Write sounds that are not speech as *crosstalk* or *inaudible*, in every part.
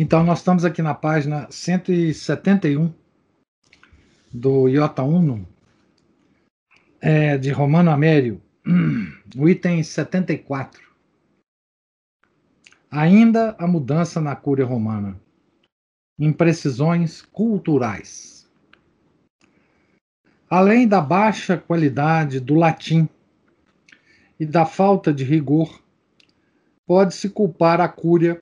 Então, nós estamos aqui na página 171 do Iota Uno, é, de Romano Amério, *clears throat* o item 74. Ainda a mudança na cúria romana. Imprecisões culturais. Além da baixa qualidade do latim e da falta de rigor, pode-se culpar a cúria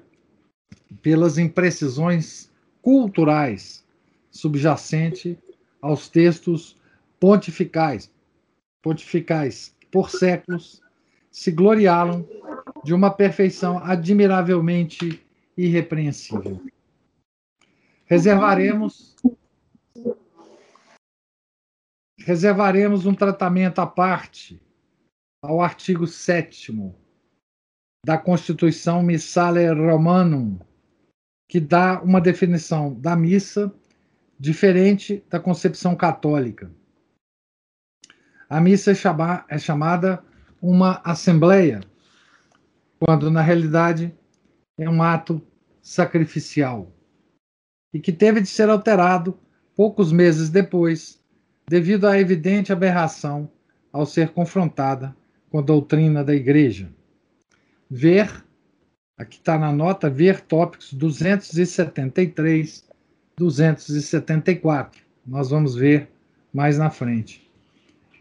pelas imprecisões culturais subjacente aos textos pontificais, pontificais por séculos se gloriaram de uma perfeição admiravelmente irrepreensível. Reservaremos reservaremos um tratamento à parte ao artigo 7 da Constituição Missale Romanum, que dá uma definição da missa diferente da concepção católica. A missa é, chama, é chamada uma assembleia, quando na realidade é um ato sacrificial e que teve de ser alterado poucos meses depois, devido à evidente aberração ao ser confrontada com a doutrina da Igreja ver, aqui está na nota, ver tópicos 273, 274. Nós vamos ver mais na frente.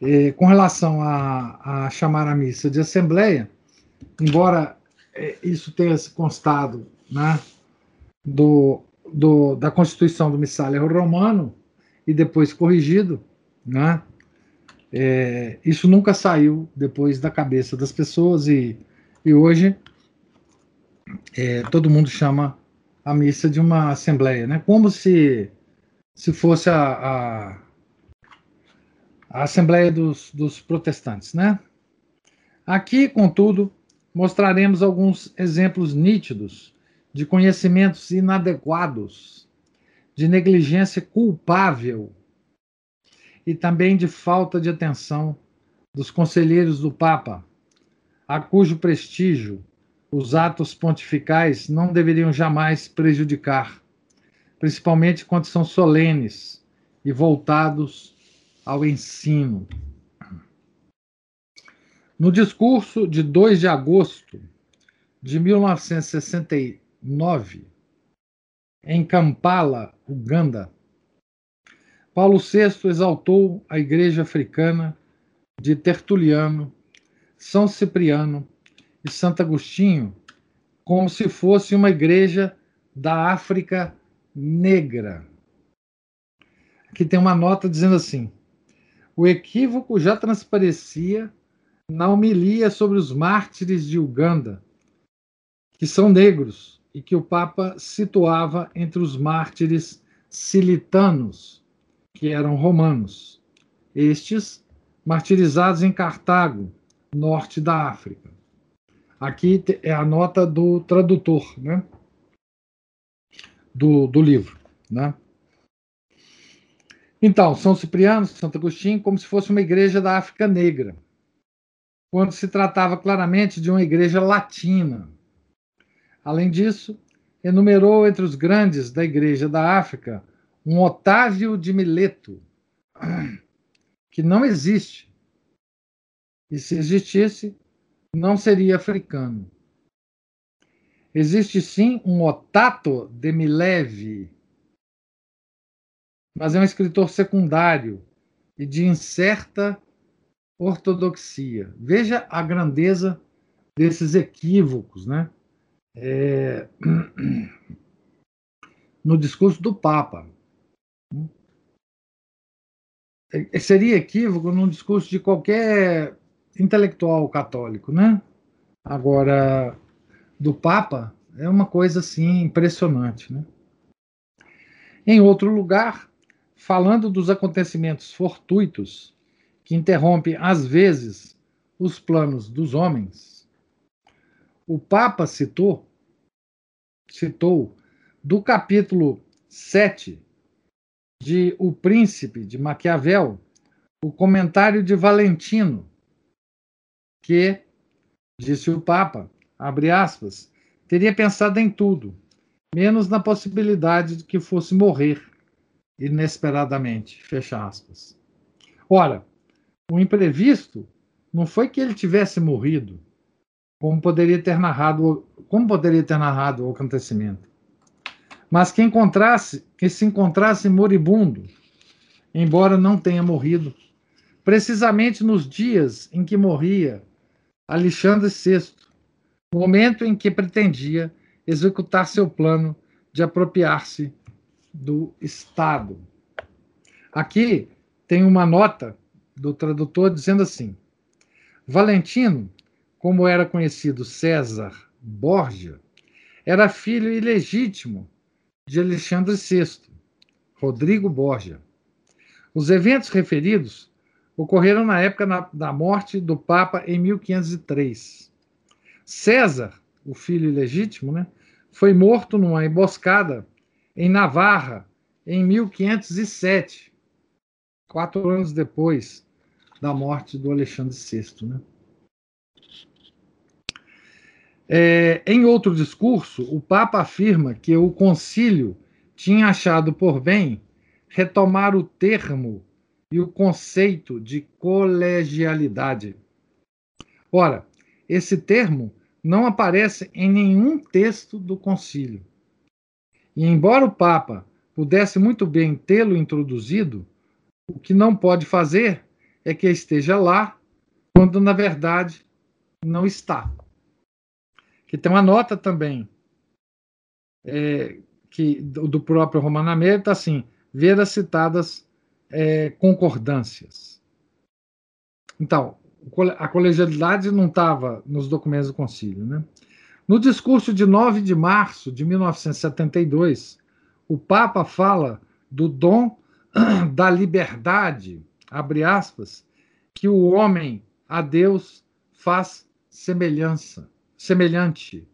E, com relação a, a, chamar a missa de assembleia, embora é, isso tenha constado né, do, do, da Constituição do Missário Romano e depois corrigido, né, é, isso nunca saiu depois da cabeça das pessoas e e hoje é, todo mundo chama a missa de uma assembleia, né? Como se se fosse a, a, a assembleia dos, dos protestantes, né? Aqui, contudo, mostraremos alguns exemplos nítidos de conhecimentos inadequados, de negligência culpável e também de falta de atenção dos conselheiros do Papa a cujo prestígio os atos pontificais não deveriam jamais prejudicar, principalmente quando são solenes e voltados ao ensino. No discurso de 2 de agosto de 1969, em Kampala, Uganda, Paulo VI exaltou a Igreja Africana de Tertuliano são Cipriano e Santo Agostinho como se fosse uma igreja da África negra. Aqui tem uma nota dizendo assim: o equívoco já transparecia na homilia sobre os mártires de Uganda, que são negros e que o Papa situava entre os mártires silitanos, que eram romanos. Estes, martirizados em Cartago, norte da África. Aqui é a nota do tradutor, né? Do, do livro, né? Então, São Cipriano, Santo Agostinho, como se fosse uma igreja da África Negra, quando se tratava claramente de uma igreja latina. Além disso, enumerou entre os grandes da igreja da África um Otávio de Mileto, que não existe, e se existisse, não seria africano. Existe sim um Otato de Mileve, mas é um escritor secundário e de incerta ortodoxia. Veja a grandeza desses equívocos, né? É... *clears throat* No discurso do Papa. É, seria equívoco num discurso de qualquer intelectual católico, né? Agora, do Papa, É uma coisa assim impressionante, né? Em outro lugar, falando dos acontecimentos fortuitos que interrompem às vezes os planos dos homens, o Papa citou citou do capítulo 7 de O Príncipe de Maquiavel, o comentário de Valentino, que, disse o Papa, abre aspas, teria pensado em tudo, menos na possibilidade de que fosse morrer inesperadamente, fecha aspas. Ora, o imprevisto não foi que ele tivesse morrido, como poderia ter narrado, como poderia ter narrado o acontecimento, mas que encontrasse, que se encontrasse moribundo, embora não tenha morrido, precisamente nos dias em que morria Alexandre VI, momento em que pretendia executar seu plano de apropriar-se do Estado. Aqui tem uma nota do tradutor dizendo assim: Valentino, como era conhecido César Borgia, era filho ilegítimo de Alexandre VI, Rodrigo Borgia. Os eventos referidos ocorreram na época na, da morte do Papa em 1503. César, o filho ilegítimo, né, foi morto numa emboscada em Navarra em 1507, quatro anos depois da morte do Alexandre VI. Né? É, em outro discurso, o Papa afirma que o concílio tinha achado por bem retomar o termo e o conceito de colegialidade. Ora, esse termo não aparece em nenhum texto do concílio. E embora o Papa pudesse muito bem tê-lo introduzido, o que não pode fazer é que esteja lá, quando na verdade não está. Que tem uma nota também é, que do, próprio está assim: ver as citadas é, concordâncias. Então, a colegialidade não estava nos documentos do concílio. Né? No discurso de 9 de março de 1972, o Papa fala do dom *clears throat* da liberdade, abre aspas, que o homem a Deus faz semelhança, semelhante.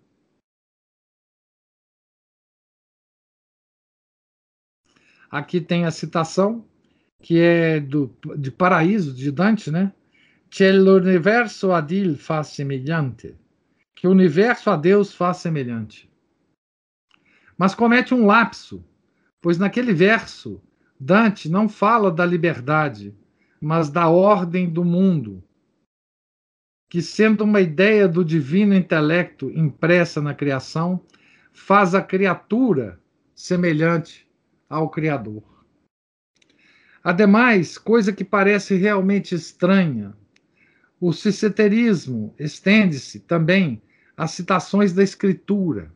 Aqui tem a citação que é do, de Paraíso, de Dante, né? Que l'universo a Dio faz semelhante. Que o universo a Deus faz semelhante. Mas comete um lapso, pois naquele verso, Dante não fala da liberdade, mas da ordem do mundo, que, sendo uma ideia do divino intelecto impressa na criação, faz a criatura semelhante ao Criador. Ademais, coisa que parece realmente estranha, o ciceterismo estende-se também às citações da Escritura.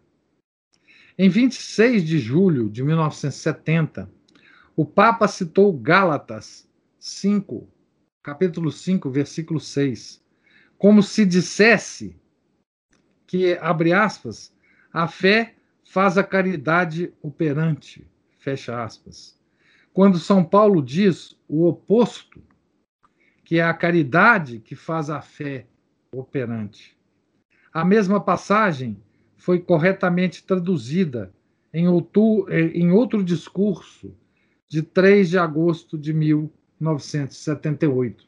Em 26 de julho de 1970, o Papa citou Gálatas 5, capítulo 5, versículo 6, como se dissesse que, abre aspas, a fé faz a caridade operante, fecha aspas. Quando São Paulo diz o oposto, que é a caridade que faz a fé operante. A mesma passagem foi corretamente traduzida em, outro, em outro discurso de 3 de agosto de 1978.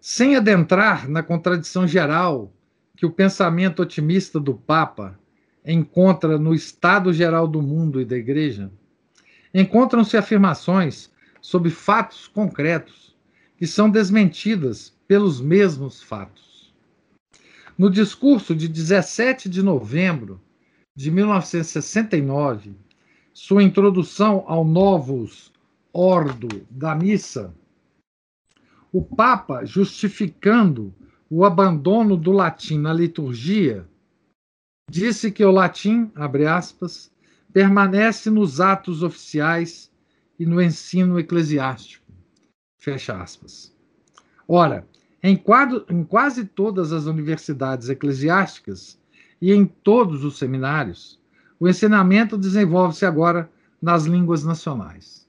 Sem adentrar na contradição geral que o pensamento otimista do Papa encontra no estado geral do mundo e da Igreja, encontram-se afirmações sobre fatos concretos que são desmentidas pelos mesmos fatos. No discurso de 17 de novembro de 1969, sua introdução ao Novus Ordo da Missa, o Papa, justificando o abandono do latim na liturgia, disse que o latim, abre aspas, permanece nos atos oficiais e no ensino eclesiástico. Fecha aspas. Ora, em, quadro, em quase todas as universidades eclesiásticas, e em todos os seminários, o ensinamento desenvolve-se agora nas línguas nacionais.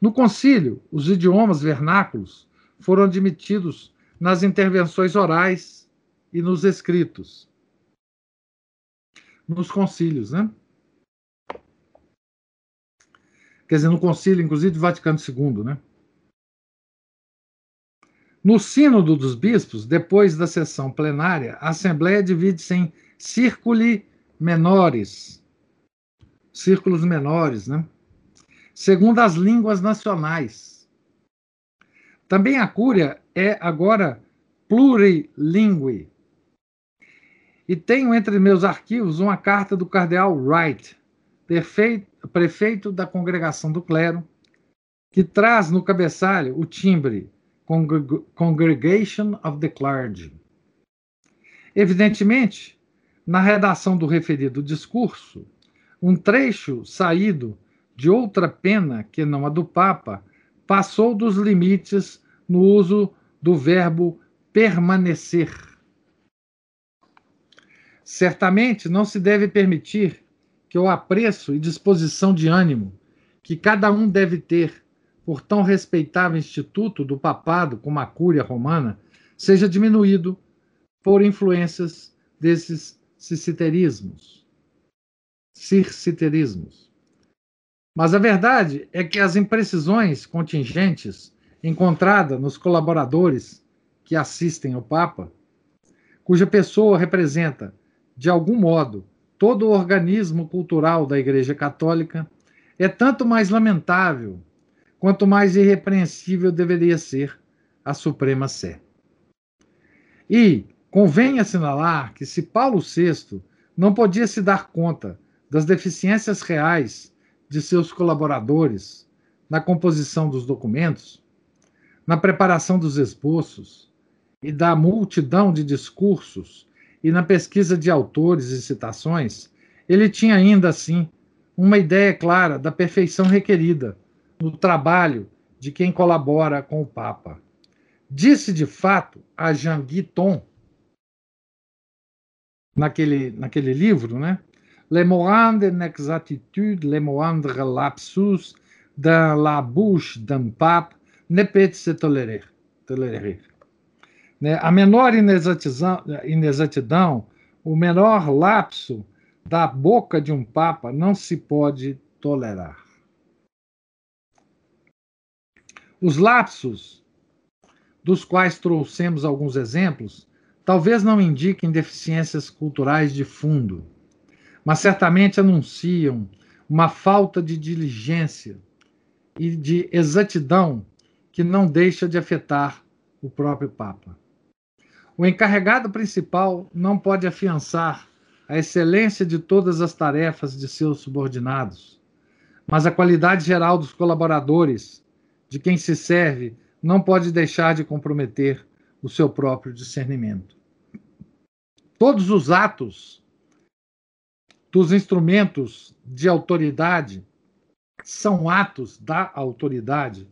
No concílio, os idiomas vernáculos foram admitidos nas intervenções orais e nos escritos. Nos concílios, né? Quer dizer, no concílio, inclusive, do Vaticano II, né? No Sínodo dos Bispos, depois da sessão plenária, a Assembleia divide-se em círculi menores, círculos menores, né? segundo as línguas nacionais. Também a Cúria é agora plurilingue. E tenho entre meus arquivos uma carta do cardeal Wright, prefeito da congregação do clero, que traz no cabeçalho o timbre Congregation of the Clergy. Evidentemente, na redação do referido discurso, um trecho saído de outra pena que não a do Papa passou dos limites no uso do verbo permanecer. Certamente não se deve permitir que o apreço e disposição de ânimo que cada um deve ter por tão respeitável instituto do papado como a Cúria Romana, seja diminuído por influências desses ciciterismos. Circiterismos. Mas a verdade é que as imprecisões contingentes encontradas nos colaboradores que assistem ao Papa, cuja pessoa representa, de algum modo, todo o organismo cultural da Igreja Católica, é tanto mais lamentável quanto mais irrepreensível deveria ser a Suprema Sé. E convém assinalar que se Paulo VI não podia se dar conta das deficiências reais de seus colaboradores na composição dos documentos, na preparação dos esboços e da multidão de discursos e na pesquisa de autores e citações, ele tinha ainda assim uma ideia clara da perfeição requerida no trabalho de quem colabora com o Papa. Disse de fato a Jean Guiton, naquele, naquele livro, né? Le moindre inexactitude, le moindre lapsus dans la bouche d'un pape ne peut se tolérer. tolérer. Né? A menor inexatidão, inexatidão, o menor lapso da boca de um papa não se pode tolerar. Os lapsos, dos quais trouxemos alguns exemplos, talvez não indiquem deficiências culturais de fundo, mas certamente anunciam uma falta de diligência e de exatidão que não deixa de afetar o próprio Papa. O encarregado principal não pode afiançar a excelência de todas as tarefas de seus subordinados, mas a qualidade geral dos colaboradores de quem se serve não pode deixar de comprometer o seu próprio discernimento. Todos os atos dos instrumentos de autoridade são atos da autoridade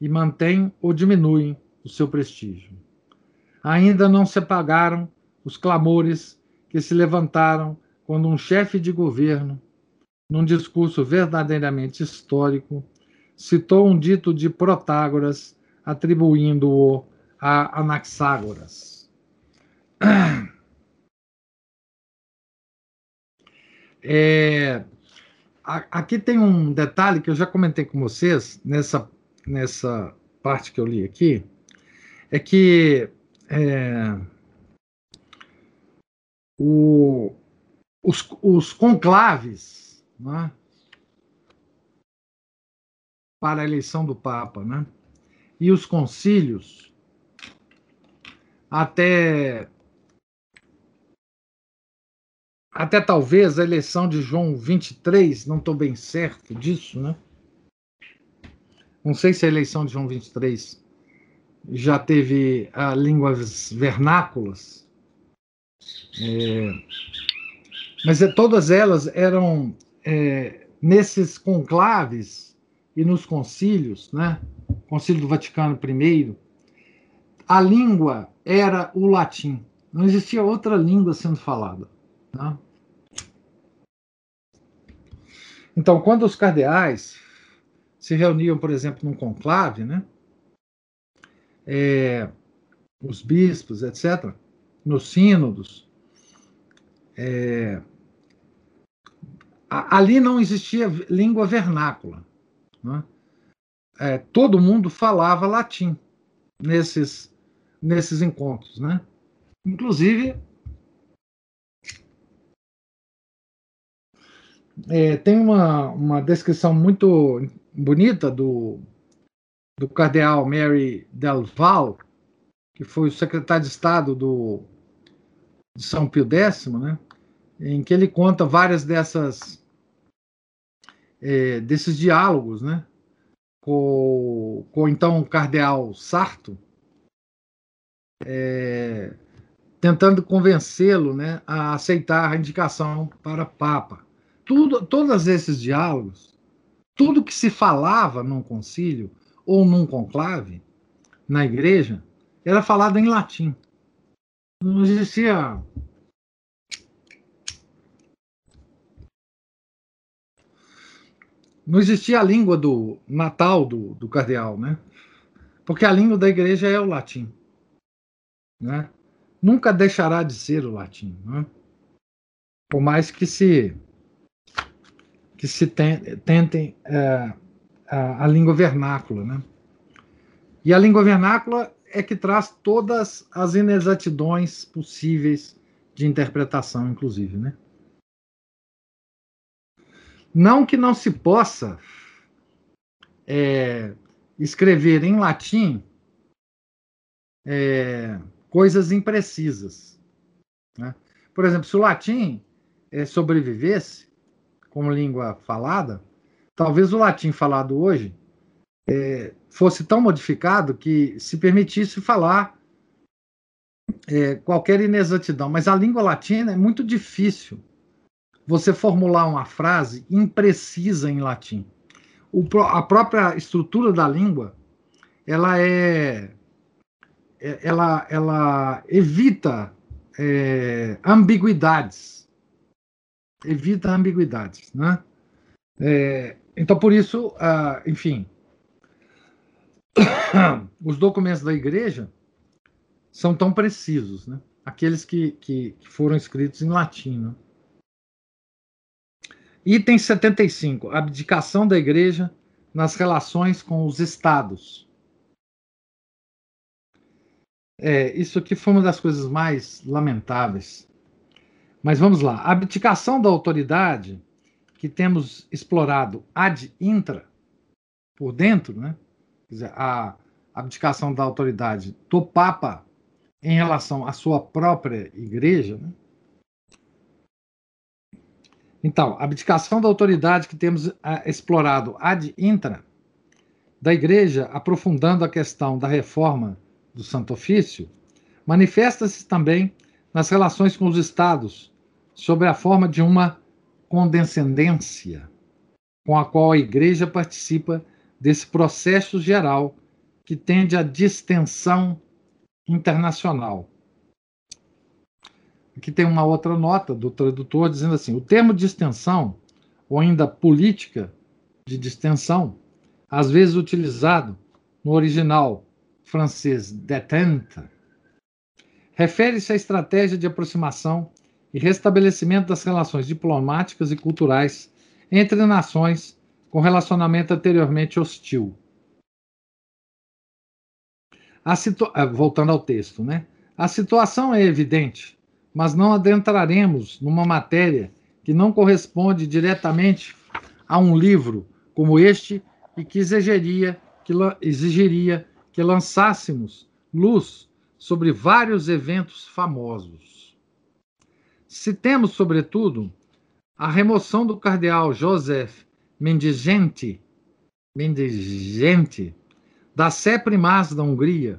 e mantêm ou diminuem o seu prestígio. Ainda não se apagaram os clamores que se levantaram quando um chefe de governo, num discurso verdadeiramente histórico, citou um dito de Protágoras, atribuindo-o a Anaxágoras. *clears throat* É, aqui tem um detalhe que eu já comentei com vocês nessa, nessa parte que eu li aqui, é que é, o, os, os conclaves, né, para a eleição do Papa, né? E os concílios até até talvez a eleição de João 23, não estou bem certo disso, né? Não sei se a eleição de João 23 já teve a línguas vernáculas, é, mas é, todas elas eram é, nesses conclaves e nos concílios, né? Concílio do Vaticano I, a língua era o latim. Não existia outra língua sendo falada. Né? Então, quando os cardeais se reuniam, por exemplo, num conclave, né? É, os bispos, etc., nos sínodos, é, ali não existia língua vernácula. Né? É, todo mundo falava latim nesses, nesses encontros. Né? Inclusive, é, tem uma, uma descrição muito bonita do, do cardeal Mary Delval, que foi o secretário de Estado do, de São Pio X, né, em que ele conta várias dessas é, desses diálogos, né, com, com então o cardeal Sarto, é, tentando convencê-lo né, a aceitar a indicação para Papa. Tudo, todos esses diálogos, tudo que se falava num concílio ou num conclave na igreja, era falado em latim. Não existia não existia a língua do natal do, do cardeal, né? Porque a língua da igreja é o latim, né? Nunca deixará de ser o latim, né? Por mais que se que se tentem é, a, língua vernácula, né? E a língua vernácula é que traz todas as inexatidões possíveis de interpretação, inclusive, né? Não que não se possa é, escrever em latim é, coisas imprecisas. Né? Por exemplo, se o latim é, sobrevivesse como língua falada, talvez o latim falado hoje é, fosse tão modificado que se permitisse falar é, qualquer inexatidão. Mas a língua latina é muito difícil você formular uma frase imprecisa em latim. O, a própria estrutura da língua ela é, é ela, ela evita é, ambiguidades evita ambiguidades né é, então por isso uh, enfim *coughs* os documentos da igreja são tão precisos né aqueles que, que, que foram escritos em latim né? Item 75. Abdicação da igreja nas relações com os estados. É, isso aqui foi uma das coisas mais lamentáveis. Mas vamos lá. A abdicação da autoridade, que temos explorado ad intra, por dentro, né? Dizer, a abdicação da autoridade do Papa em relação à sua própria igreja, né? Então, a abdicação da autoridade que temos uh, explorado ad intra da Igreja, aprofundando a questão da reforma do Santo Ofício, manifesta-se também nas relações com os Estados, sob a forma de uma condescendência com a qual a Igreja participa desse processo geral que tende à distensão internacional, Aqui tem uma outra nota do tradutor dizendo assim: o termo distensão, ou ainda política de distensão, às vezes utilizado no original francês détente, refere-se à estratégia de aproximação e restabelecimento das relações diplomáticas e culturais entre nações com relacionamento anteriormente hostil. Situ... Eh, voltando ao texto, né? A situação é evidente mas não adentraremos numa matéria que não corresponde diretamente a um livro como este e que exigiria que, exigiria que lançássemos luz sobre vários eventos famosos. Citemos, sobretudo, a remoção do cardeal Joseph Mendigente, da Sé Primaz da Hungria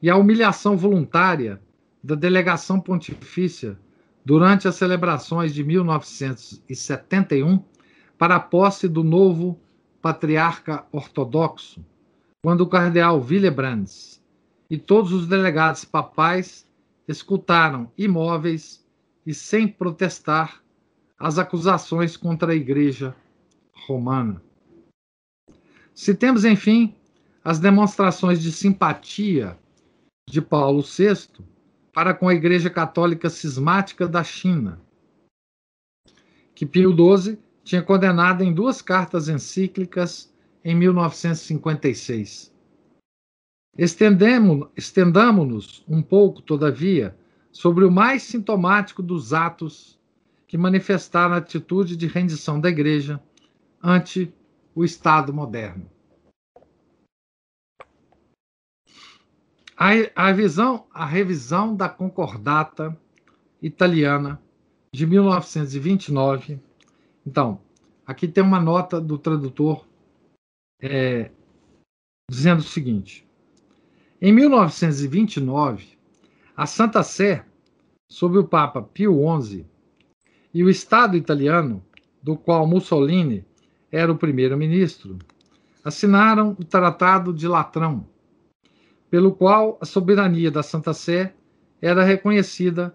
e a humilhação voluntária da delegação pontifícia durante as celebrações de 1971 para a posse do novo patriarca ortodoxo, quando o cardeal Willebrands e todos os delegados papais escutaram imóveis e sem protestar as acusações contra a Igreja Romana. Se temos, enfim, as demonstrações de simpatia de Paulo VI para com a Igreja Católica Cismática da China, que Pio XII tinha condenado em duas cartas encíclicas em 1956. Estendamos-nos um pouco, todavia, sobre o mais sintomático dos atos que manifestaram a atitude de rendição da Igreja ante o Estado moderno. A, a, visão, a revisão da concordata italiana de 1929. Então, aqui tem uma nota do tradutor é, dizendo o seguinte: em 1929, a Santa Sé, sob o Papa Pio XI, e o Estado italiano, do qual Mussolini era o primeiro-ministro, assinaram o Tratado de Latrão, pelo qual a soberania da Santa Sé era reconhecida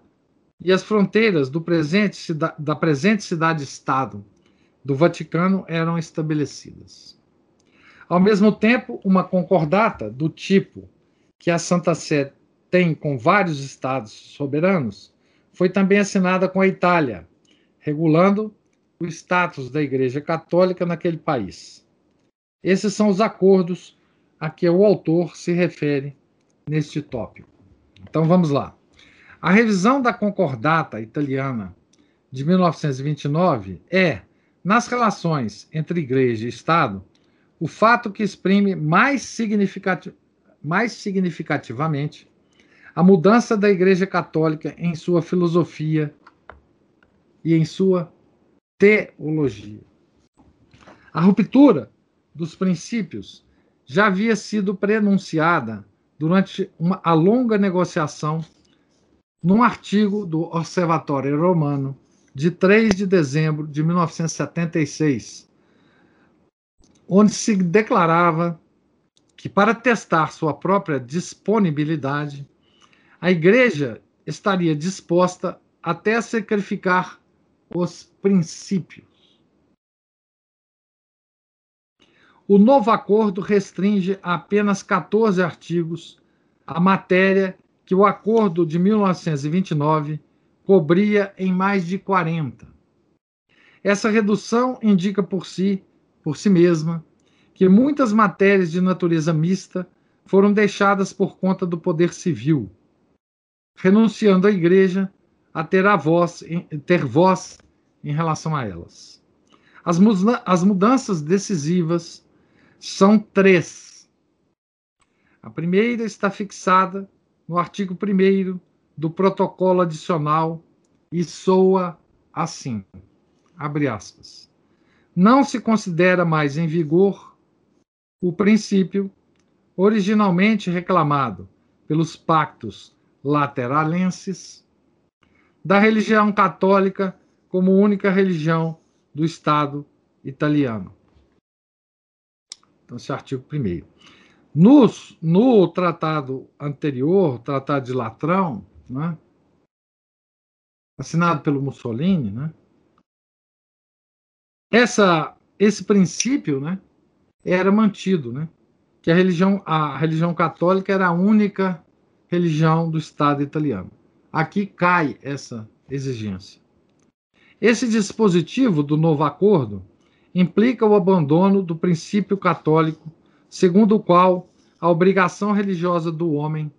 e as fronteiras presente, da presente cidade-estado do Vaticano eram estabelecidas. Ao mesmo tempo, uma concordata do tipo que a Santa Sé tem com vários estados soberanos foi também assinada com a Itália, regulando o status da Igreja Católica naquele país. Esses são os acordos a que o autor se refere neste tópico. Então vamos lá. A revisão da concordata italiana de 1929 é, nas relações entre igreja e Estado, o fato que exprime mais, significati mais significativamente a mudança da Igreja Católica em sua filosofia e em sua teologia. A ruptura dos princípios já havia sido prenunciada durante uma, a longa negociação num artigo do Observatório Romano de 3 de dezembro de 1976, onde se declarava que, para testar sua própria disponibilidade, a igreja estaria disposta até a sacrificar os princípios. O novo acordo restringe a apenas 14 artigos a matéria que o acordo de 1929 cobria em mais de 40. Essa redução indica por si, por si mesma, que muitas matérias de natureza mista foram deixadas por conta do poder civil, renunciando a igreja a ter a voz, ter voz em relação a elas. As, as mudanças decisivas são três. A primeira está fixada no artigo 1 do protocolo adicional e soa assim: abre aspas. Não se considera mais em vigor o princípio originalmente reclamado pelos pactos lateralenses da religião católica como única religião do Estado italiano. Então, esse artigo 1. No, no tratado anterior, Tratado de Latrão, né, assinado pelo Mussolini, né, essa, esse princípio né, era mantido, né, que a religião, a religião católica era a única religião do Estado italiano. Aqui cai essa exigência. Esse dispositivo do novo acordo implica o abandono do princípio católico segundo o qual a obrigação religiosa do homem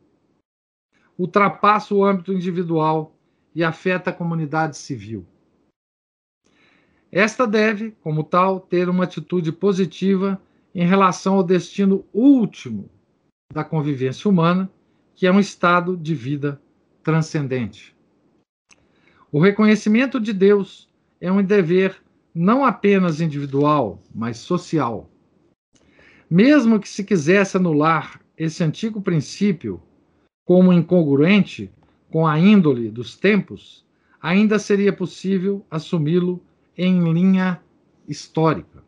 ultrapassa o âmbito individual e afeta a comunidade civil. Esta deve, como tal, ter uma atitude positiva em relação ao destino último da convivência humana, que é um estado de vida transcendente. O reconhecimento de Deus é um dever não apenas individual, mas social. Mesmo que se quisesse anular esse antigo princípio como incongruente com a índole dos tempos, ainda seria possível assumi-lo em linha histórica.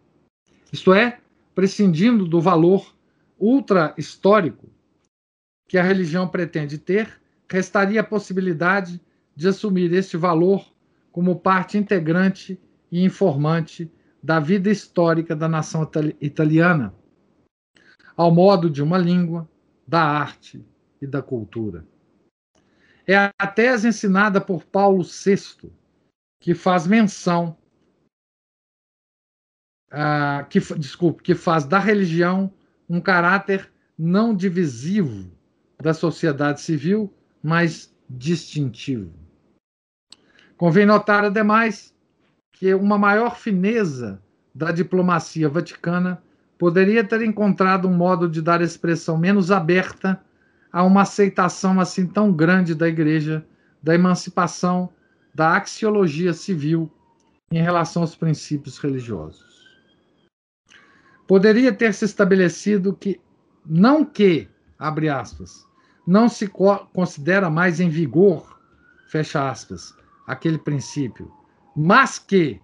Isto é, prescindindo do valor ultra-histórico que a religião pretende ter, restaria a possibilidade de assumir este valor como parte integrante e informante da vida histórica da nação italiana, ao modo de uma língua, da arte e da cultura. É a tese ensinada por Paulo VI, que faz menção, uh, que, desculpe, que faz da religião um caráter não divisivo da sociedade civil, mas distintivo. Convém notar, ademais, que uma maior fineza da diplomacia vaticana poderia ter encontrado um modo de dar expressão menos aberta a uma aceitação assim tão grande da Igreja da emancipação da axiologia civil em relação aos princípios religiosos. Poderia ter se estabelecido que não que, abre aspas, não se considera mais em vigor, fecha aspas, aquele princípio, mas que,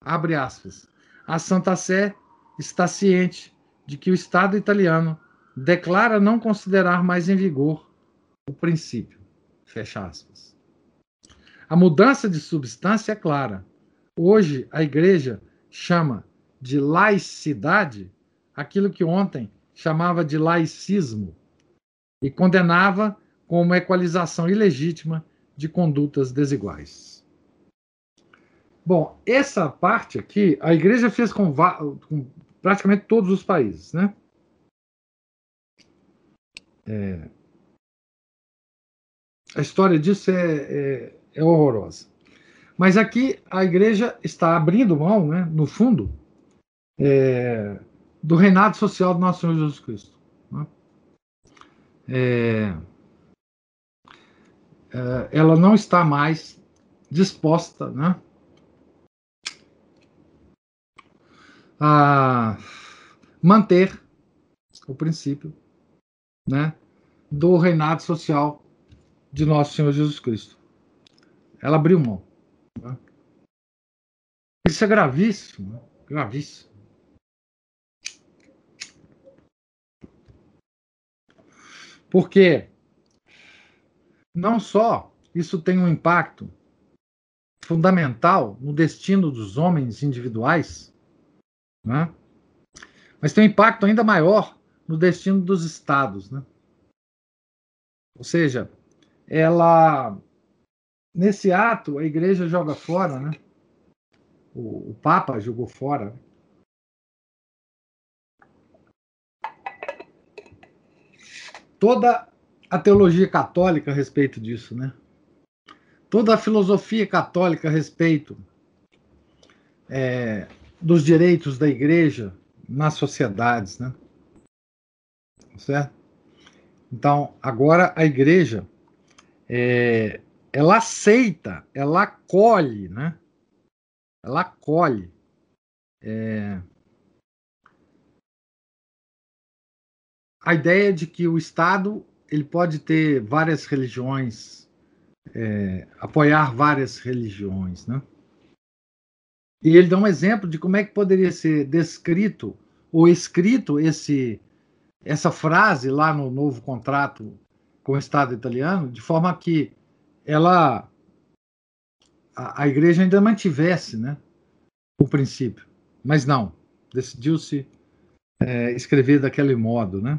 abre aspas, a Santa Sé está ciente de que o Estado italiano declara não considerar mais em vigor o princípio, fecha aspas. A mudança de substância é clara. Hoje a Igreja chama de laicidade aquilo que ontem chamava de laicismo e condenava como equalização ilegítima de condutas desiguais. Bom, essa parte aqui a igreja fez com, com praticamente todos os países, né? É, a história disso é, é, é, horrorosa. Mas aqui a igreja está abrindo mão, né, no fundo, é, do reinado social do nosso Senhor Jesus Cristo. É, é, ela não está mais disposta né, a manter o princípio né, do reinado social de nosso Senhor Jesus Cristo. Ela abriu mão. Né? Isso é gravíssimo, né? gravíssimo. Porque não só isso tem um impacto fundamental no destino dos homens individuais, né? mas tem um impacto ainda maior no destino dos estados. Né? Ou seja, ela nesse ato a igreja joga fora, né? o, o Papa jogou fora toda a teologia católica a respeito disso, né? Toda a filosofia católica a respeito é, dos direitos da igreja nas sociedades, né? Certo? Então, agora a igreja é, ela aceita, ela acolhe, né? Ela acolhe é, a ideia de que o Estado ele pode ter várias religiões, é, apoiar várias religiões, né? E ele dá um exemplo de como é que poderia ser descrito ou escrito esse essa frase lá no novo contrato com o Estado italiano, de forma que ela a, a igreja ainda mantivesse, né, o princípio, mas não, decidiu-se é, escrever daquele modo, né?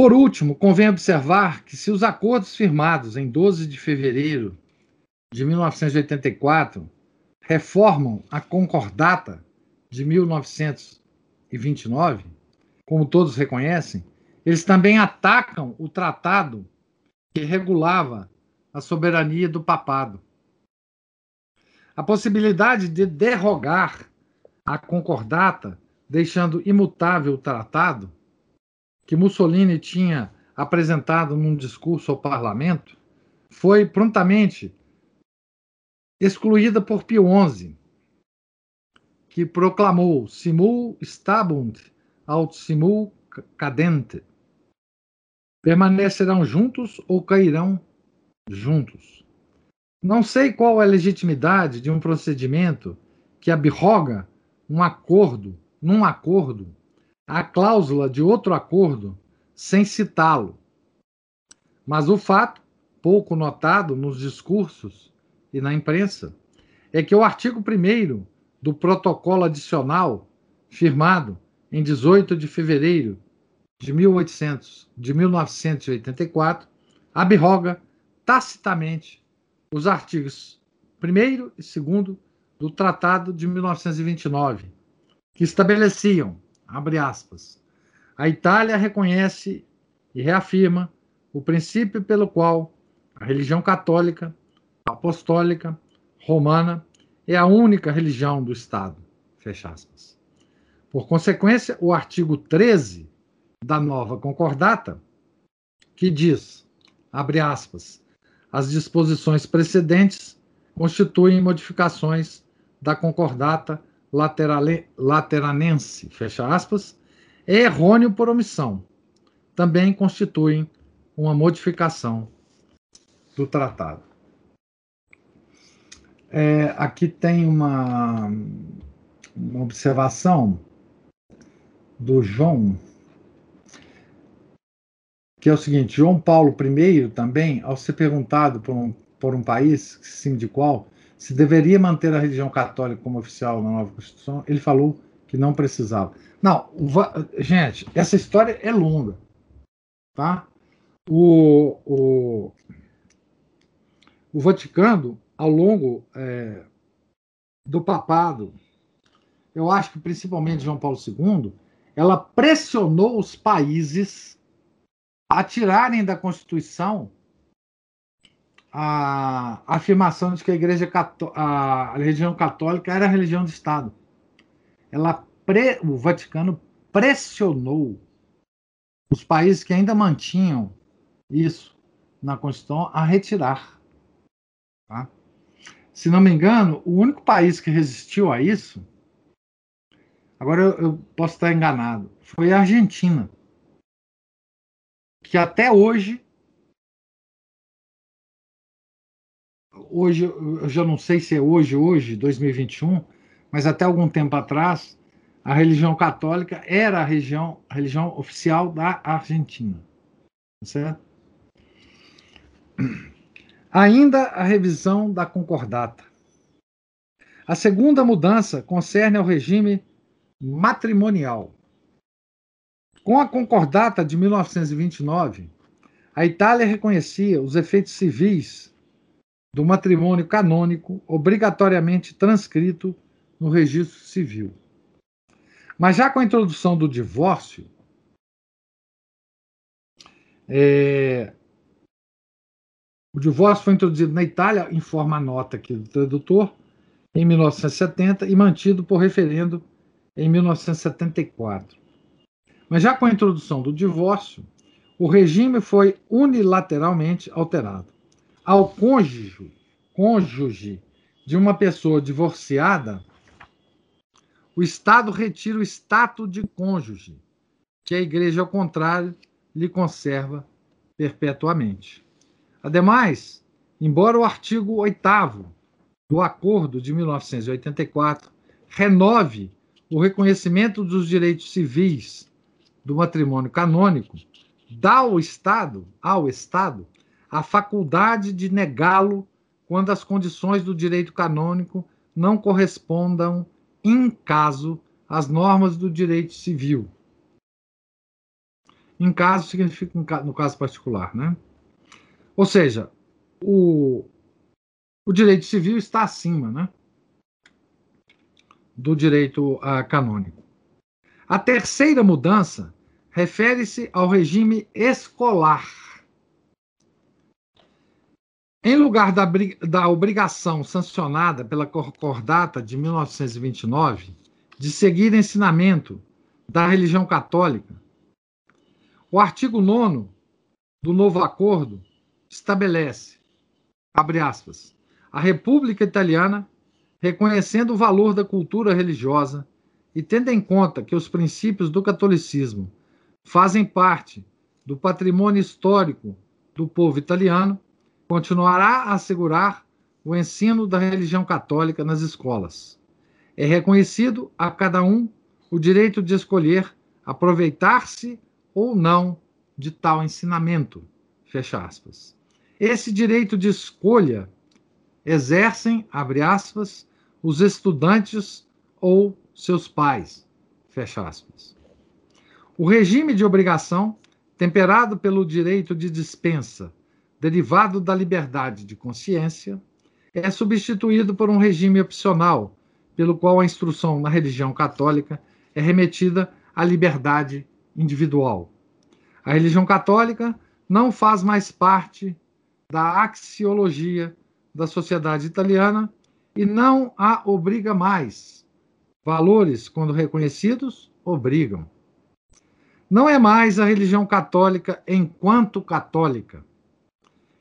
Por último, convém observar que se os acordos firmados em 12 de fevereiro de 1984 reformam a Concordata de 1929, como todos reconhecem, eles também atacam o tratado que regulava a soberania do papado. A possibilidade de derrogar a concordata, deixando imutável o tratado, que Mussolini tinha apresentado num discurso ao parlamento foi prontamente excluída por Pio XI, que proclamou simul stabunt aut simul cadente. Permanecerão juntos ou cairão juntos. Não sei qual é a legitimidade de um procedimento que abroga um acordo, num acordo, a cláusula de outro acordo sem citá-lo. Mas o fato, pouco notado nos discursos e na imprensa, é que o artigo 1 do protocolo adicional, firmado em 18 de fevereiro de, 1800, de 1984, abroga tacitamente os artigos 1 e 2 do Tratado de 1929, que estabeleciam, abre aspas, a Itália reconhece e reafirma o princípio pelo qual a religião católica, apostólica, romana é a única religião do Estado. Fecha aspas. Por consequência, o artigo 13 da nova concordata, que diz, abre aspas, as disposições precedentes constituem modificações da concordata laterale, lateranense, fecha aspas, é errôneo por omissão. Também constituem uma modificação do tratado. É, aqui tem uma, uma observação do João, que é o seguinte: João Paulo I também, ao ser perguntado por um, por um país, sim de qual, se deveria manter a religião católica como oficial na nova Constituição, ele falou que não precisava. Não, gente, essa história é longa, tá? O, o, o Vaticano, ao longo é, do papado, eu acho que principalmente João Paulo II, ela pressionou os países a tirarem da Constituição a afirmação de que a Igreja a religião católica era a religião do Estado. Ela pre, o Vaticano pressionou os países que ainda mantinham isso na Constituição a retirar. Tá? Se não me engano, o único país que resistiu a isso, agora eu, eu posso estar enganado, foi a Argentina, que até hoje hoje, eu já não sei se é hoje, hoje, 2021, mas até algum tempo atrás, a religião católica era a religião, a religião oficial da Argentina. Tá certo? Ainda a revisão da concordata. A segunda mudança concerne ao regime matrimonial. Com a concordata de 1929, a Itália reconhecia os efeitos civis do matrimônio canônico obrigatoriamente transcrito no registro civil. Mas já com a introdução do divórcio, é, o divórcio foi introduzido na Itália, informa a nota aqui do tradutor, em 1970 e mantido por referendo em 1974. Mas já com a introdução do divórcio, o regime foi unilateralmente alterado ao cônjuge, cônjuge de uma pessoa divorciada, o Estado retira o status de cônjuge, que a Igreja, ao contrário, lhe conserva perpetuamente. Ademais, embora o artigo 8 do Acordo de 1984 renove o reconhecimento dos direitos civis do matrimônio canônico, dá ao Estado, ao Estado, a faculdade de negá-lo quando as condições do direito canônico não correspondam, em caso, às normas do direito civil. Em caso significa no caso particular, né? Ou seja, o, o direito civil está acima, né? Do direito uh, canônico. A terceira mudança refere-se ao regime escolar em lugar da, da obrigação sancionada pela Concordata de 1929 de seguir ensinamento da religião católica, o artigo 9 do novo acordo estabelece, abre aspas, a República Italiana, reconhecendo o valor da cultura religiosa e tendo em conta que os princípios do catolicismo fazem parte do patrimônio histórico do povo italiano, continuará a assegurar o ensino da religião católica nas escolas. É reconhecido a cada um o direito de escolher aproveitar-se ou não de tal ensinamento. fecha aspas. Esse direito de escolha exercem, abre aspas, os estudantes ou seus pais, fecha aspas. O regime de obrigação, temperado pelo direito de dispensa, derivado da liberdade de consciência, é substituído por um regime opcional, pelo qual a instrução na religião católica é remetida à liberdade individual. A religião católica não faz mais parte da axiologia da sociedade italiana e não a obriga mais. Valores, quando reconhecidos, obrigam. Não é mais a religião católica enquanto católica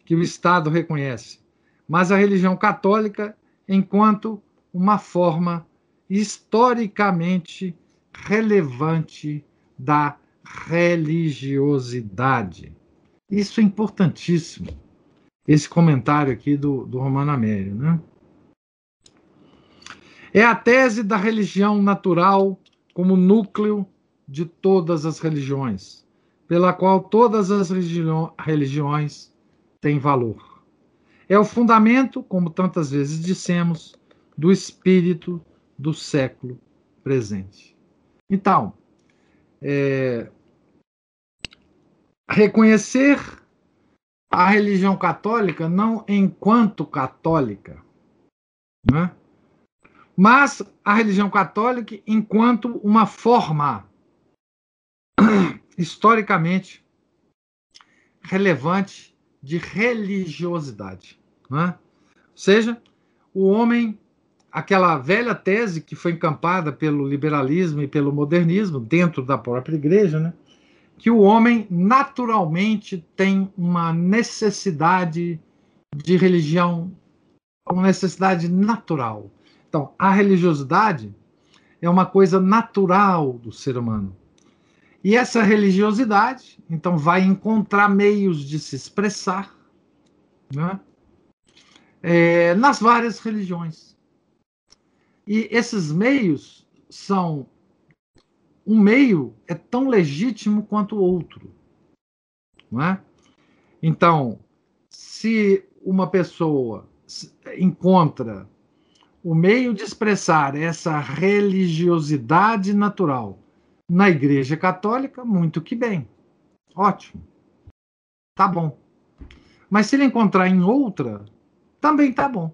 que o Estado reconhece, mas a religião católica enquanto uma forma historicamente relevante da religiosidade. Isso é importantíssimo, esse comentário aqui do, do Romano Amério. Né? É a tese da religião natural como núcleo de todas as religiões, pela qual todas as religiões têm valor. É o fundamento, como tantas vezes dissemos, do espírito do século presente. Então, é, reconhecer a religião católica não enquanto católica, né? mas a religião católica enquanto uma forma *clears throat* historicamente relevante de religiosidade. Né? Ou seja, o homem, aquela velha tese que foi encampada pelo liberalismo e pelo modernismo dentro da própria igreja, né? que o homem naturalmente tem uma necessidade de religião, uma necessidade natural. Então, a religiosidade é uma coisa natural do ser humano. E essa religiosidade, então, vai encontrar meios de se expressar né? é, nas várias religiões. E esses meios são um meio é tão legítimo quanto o outro. Não é? Então, se uma pessoa encontra o meio de expressar essa religiosidade natural na Igreja Católica, muito que bem. Ótimo. Tá bom. Mas se ele encontrar em outra, também tá bom.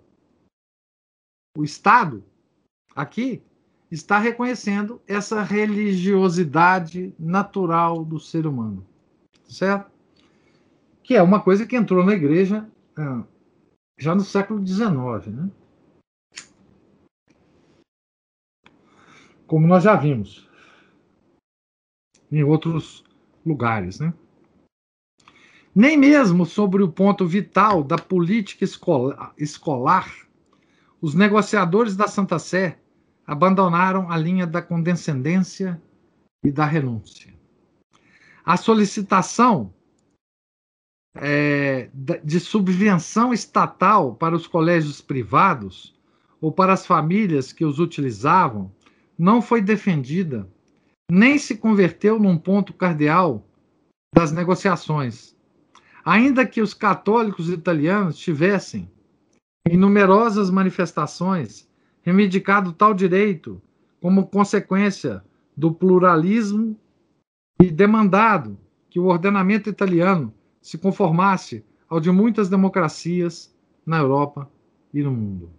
O Estado, aqui, está reconhecendo essa religiosidade natural do ser humano, certo? Que é uma coisa que entrou na igreja ah, já no século XIX, né? Como nós já vimos em outros lugares, né? Nem mesmo sobre o ponto vital da política escolar, os negociadores da Santa Sé abandonaram a linha da condescendência e da renúncia. A solicitação é, de subvenção estatal para os colégios privados ou para as famílias que os utilizavam não foi defendida, nem se converteu num ponto cardeal das negociações. Ainda que os católicos italianos tivessem, em numerosas manifestações, reivindicado tal direito como consequência do pluralismo e demandado que o ordenamento italiano se conformasse ao de muitas democracias na Europa e no mundo.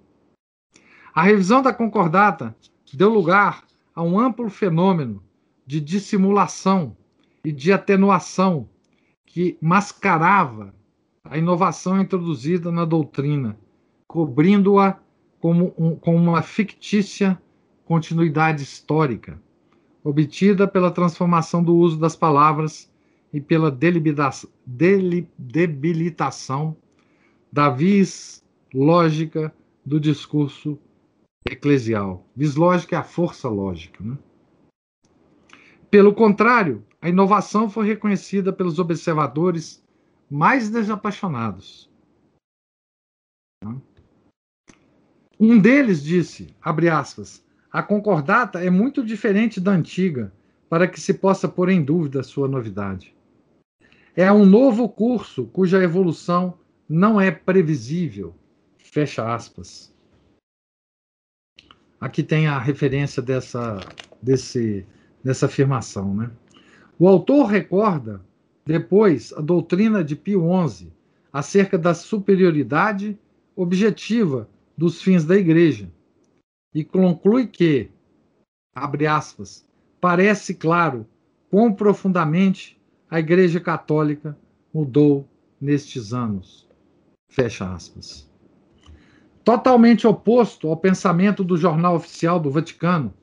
A revisão da concordata deu lugar a um amplo fenômeno de dissimulação e de atenuação que mascarava a inovação introduzida na doutrina, cobrindo-a como, um, como uma fictícia continuidade histórica, obtida pela transformação do uso das palavras e pela debilitação da vis lógica do discurso eclesial. Vis lógica é a força lógica. Né? Pelo contrário, a inovação foi reconhecida pelos observadores mais desapaixonados. Um deles disse, abre aspas, a concordata é muito diferente da antiga para que se possa pôr em dúvida sua novidade. É um novo curso cuja evolução não é previsível. Fecha aspas. Aqui tem a referência dessa, desse, dessa afirmação. Né? O autor recorda, depois, a doutrina de Pio XI acerca da superioridade objetiva dos fins da igreja e conclui que, abre aspas, parece claro quão profundamente a Igreja Católica mudou nestes anos. Fecha aspas. Totalmente oposto ao pensamento do Jornal Oficial do Vaticano,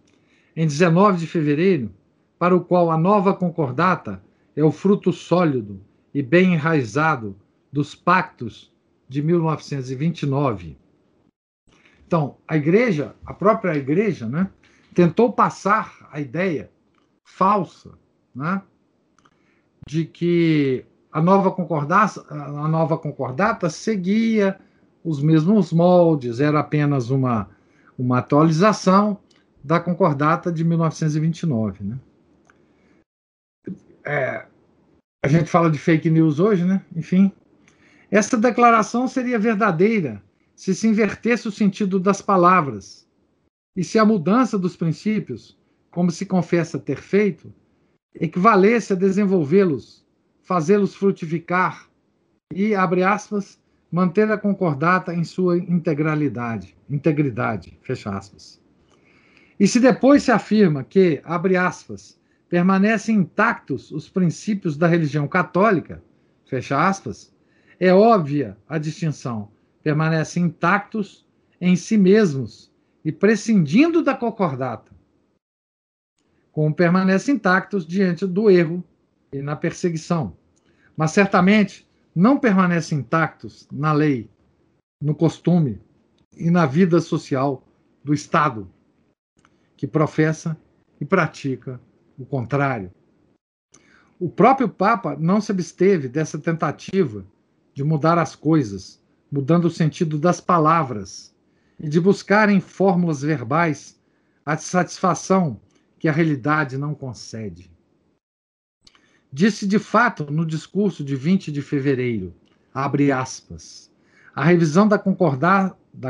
em 19 de fevereiro, para o qual a nova concordata é o fruto sólido e bem enraizado dos pactos de 1929. Então, a igreja, a própria igreja, né, tentou passar a ideia falsa, né, de que a nova concordata, a nova concordata seguia os mesmos moldes, era apenas uma, uma atualização da concordata de 1929. Né? É, a gente fala de fake news hoje, né? Enfim, essa declaração seria verdadeira se se invertesse o sentido das palavras e se a mudança dos princípios, como se confessa ter feito, equivalesse a desenvolvê-los, fazê-los frutificar e, abre aspas, manter a concordata em sua integralidade, integridade, fecha aspas. E se depois se afirma que, abre aspas, permanecem intactos os princípios da religião católica, fecha aspas, é óbvia a distinção, permanecem intactos em si mesmos e prescindindo da concordata. Como permanecem intactos diante do erro e na perseguição. Mas certamente não permanecem intactos na lei, no costume e na vida social do Estado, que professa e pratica o contrário. O próprio Papa não se absteve dessa tentativa de mudar as coisas, mudando o sentido das palavras, e de buscar em fórmulas verbais a satisfação que a realidade não concede. Disse de fato no discurso de 20 de fevereiro, abre aspas, a revisão da,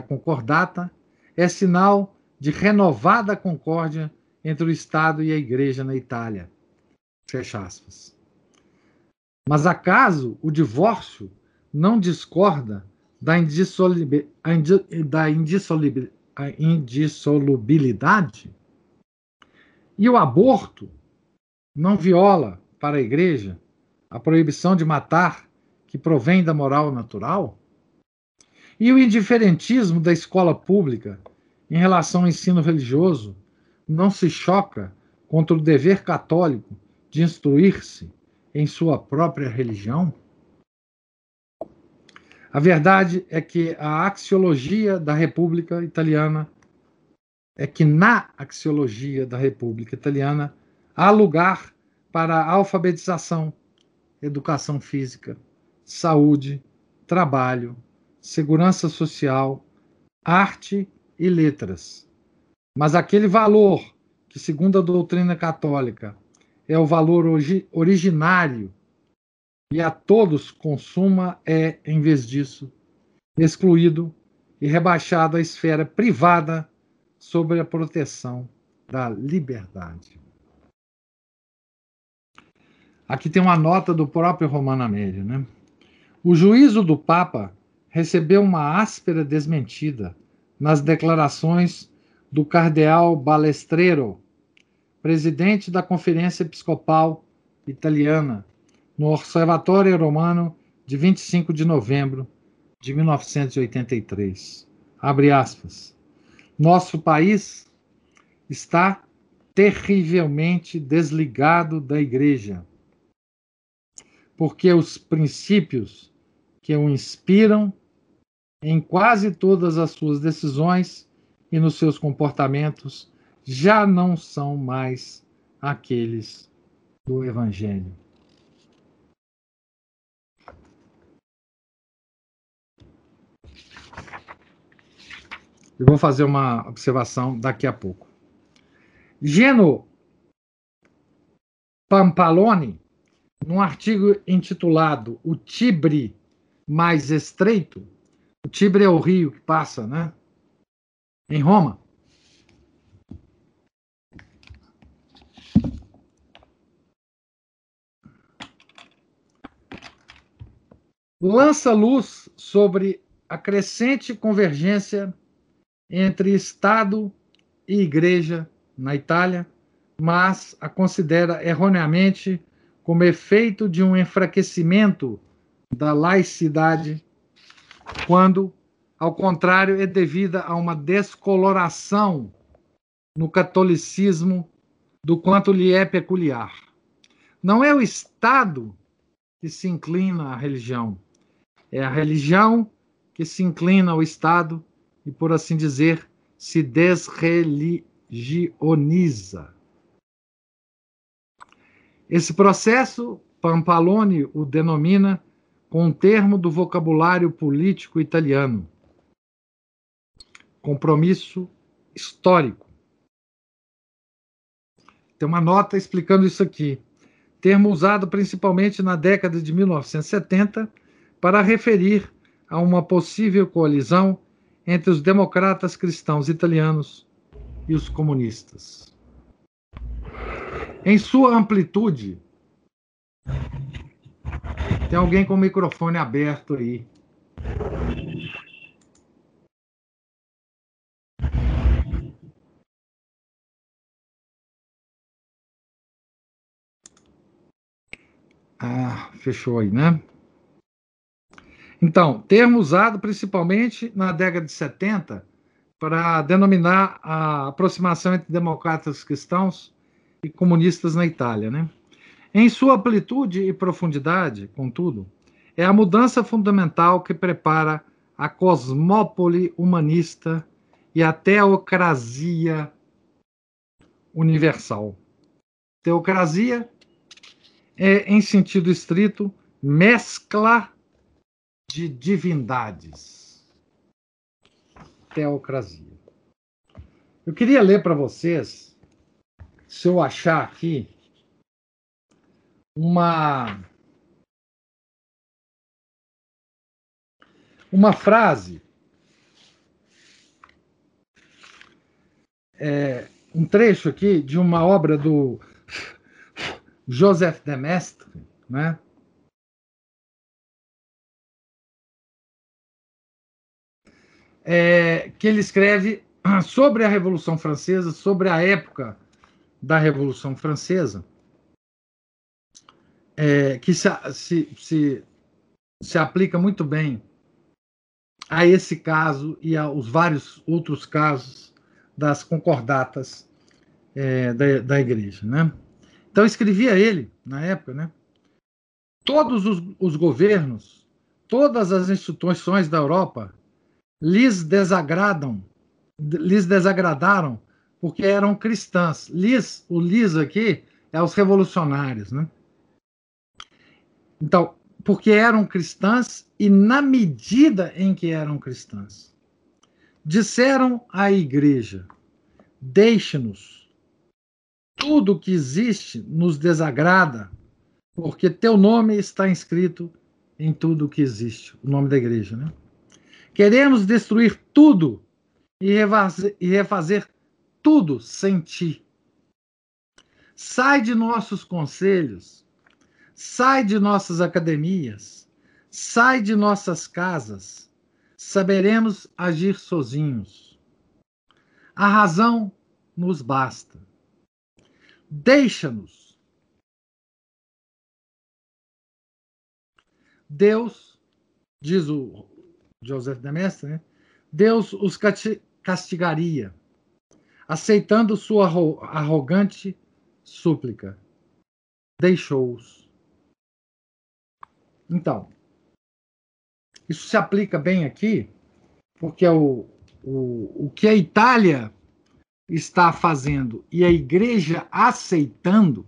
concordata é sinal de renovada concórdia entre o Estado e a Igreja na Itália. Fecha aspas. Mas acaso o divórcio não discorda da, indissolubilidade e o aborto não viola para a igreja a proibição de matar que provém da moral natural? E o indiferentismo da escola pública em relação ao ensino religioso não se choca contra o dever católico de instruir-se em sua própria religião? A verdade é que a axiologia da República Italiana é que na axiologia da República Italiana há lugar para alfabetização, educação física, saúde, trabalho, segurança social, arte e letras. Mas aquele valor que, segundo a doutrina católica, é o valor originário e a todos consuma é, em vez disso, excluído e rebaixado à esfera privada sobre a proteção da liberdade. Aqui tem uma nota do próprio Romano Amédio, né? O juízo do Papa recebeu uma áspera desmentida nas declarações do cardeal Balestrero, presidente da Conferência Episcopal Italiana, no Observatório Romano de 25 de novembro de 1983. Abre aspas. Nosso país está terrivelmente desligado da igreja, porque os princípios que o inspiram em quase todas as suas decisões e nos seus comportamentos já não são mais aqueles do Evangelho. Eu vou fazer uma observação daqui a pouco. Geno Pampalone num artigo intitulado O Tibre Mais Estreito. O Tibre é o rio que passa, né? Em Roma. Lança luz sobre a crescente convergência entre Estado e Igreja na Itália, mas a considera erroneamente como efeito de um enfraquecimento da laicidade, quando, ao contrário, é devida a uma descoloração no catolicismo do quanto lhe é peculiar. Não é o Estado que se inclina à religião, é a religião que se inclina ao Estado e, por assim dizer, se desreligioniza. Esse processo, Pampalone o denomina com um termo do vocabulário político italiano: compromisso histórico. Tem uma nota explicando isso aqui. Termo usado principalmente na década de 1970 para referir a uma possível coalizão entre os democratas cristãos italianos e os comunistas. Em sua amplitude, tem alguém com o microfone aberto aí. Ah, fechou aí, né? Então, termo usado principalmente na década de 70 para denominar a aproximação entre democratas cristãos e comunistas na Itália. Né? Em sua amplitude e profundidade, contudo, é a mudança fundamental que prepara a cosmópole humanista e a teocrasia universal. Teocrasia é, em sentido estrito, mescla de divindades. Teocrasia. Eu queria ler para vocês, se eu achar aqui, uma uma frase, é, um trecho aqui de uma obra do Joseph de Mestre, né? é, que ele escreve sobre a Revolução Francesa, sobre a época da Revolução Francesa, é, que se, se, se, se aplica muito bem a esse caso e aos vários outros casos das concordatas é, da, da igreja. Né? Então, escrevia ele, na época, né? todos os, os governos, todas as instituições da Europa lhes desagradam, lhes desagradaram porque eram cristãs. Lis, o lis aqui é os revolucionários, né? Então, porque eram cristãs e na medida em que eram cristãs, disseram à igreja: Deixe-nos. Tudo que existe nos desagrada, porque teu nome está inscrito em tudo que existe, o nome da igreja, né? Queremos destruir tudo e refazer, e refazer tudo sem ti. Sai de nossos conselhos, sai de nossas academias, sai de nossas casas. Saberemos agir sozinhos. A razão nos basta. Deixa-nos. Deus, diz o Joseph de Mestre, né? Deus os castigaria, aceitando sua arrogante súplica. Deixou-os. Então, isso se aplica bem aqui, porque o, o, o que a Itália está fazendo e a igreja aceitando,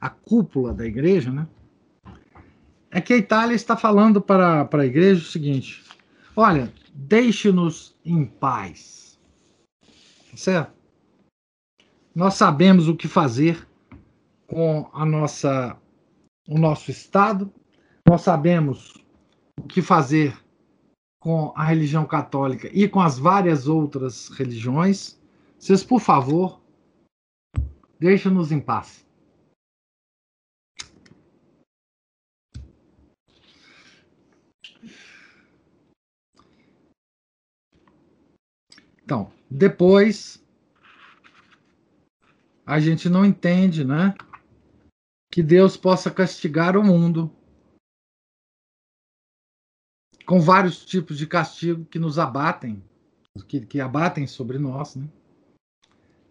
a cúpula da igreja, né? É que a Itália está falando para, para a igreja o seguinte: Olha, deixe-nos em paz. Certo? Nós sabemos o que fazer com a nossa o nosso Estado, nós sabemos o que fazer com a religião católica e com as várias outras religiões. Vocês, por favor, deixem-nos em paz. Então, depois a gente não entende, né? Que Deus possa castigar o mundo com vários tipos de castigo que nos abatem, que, que abatem sobre nós, né?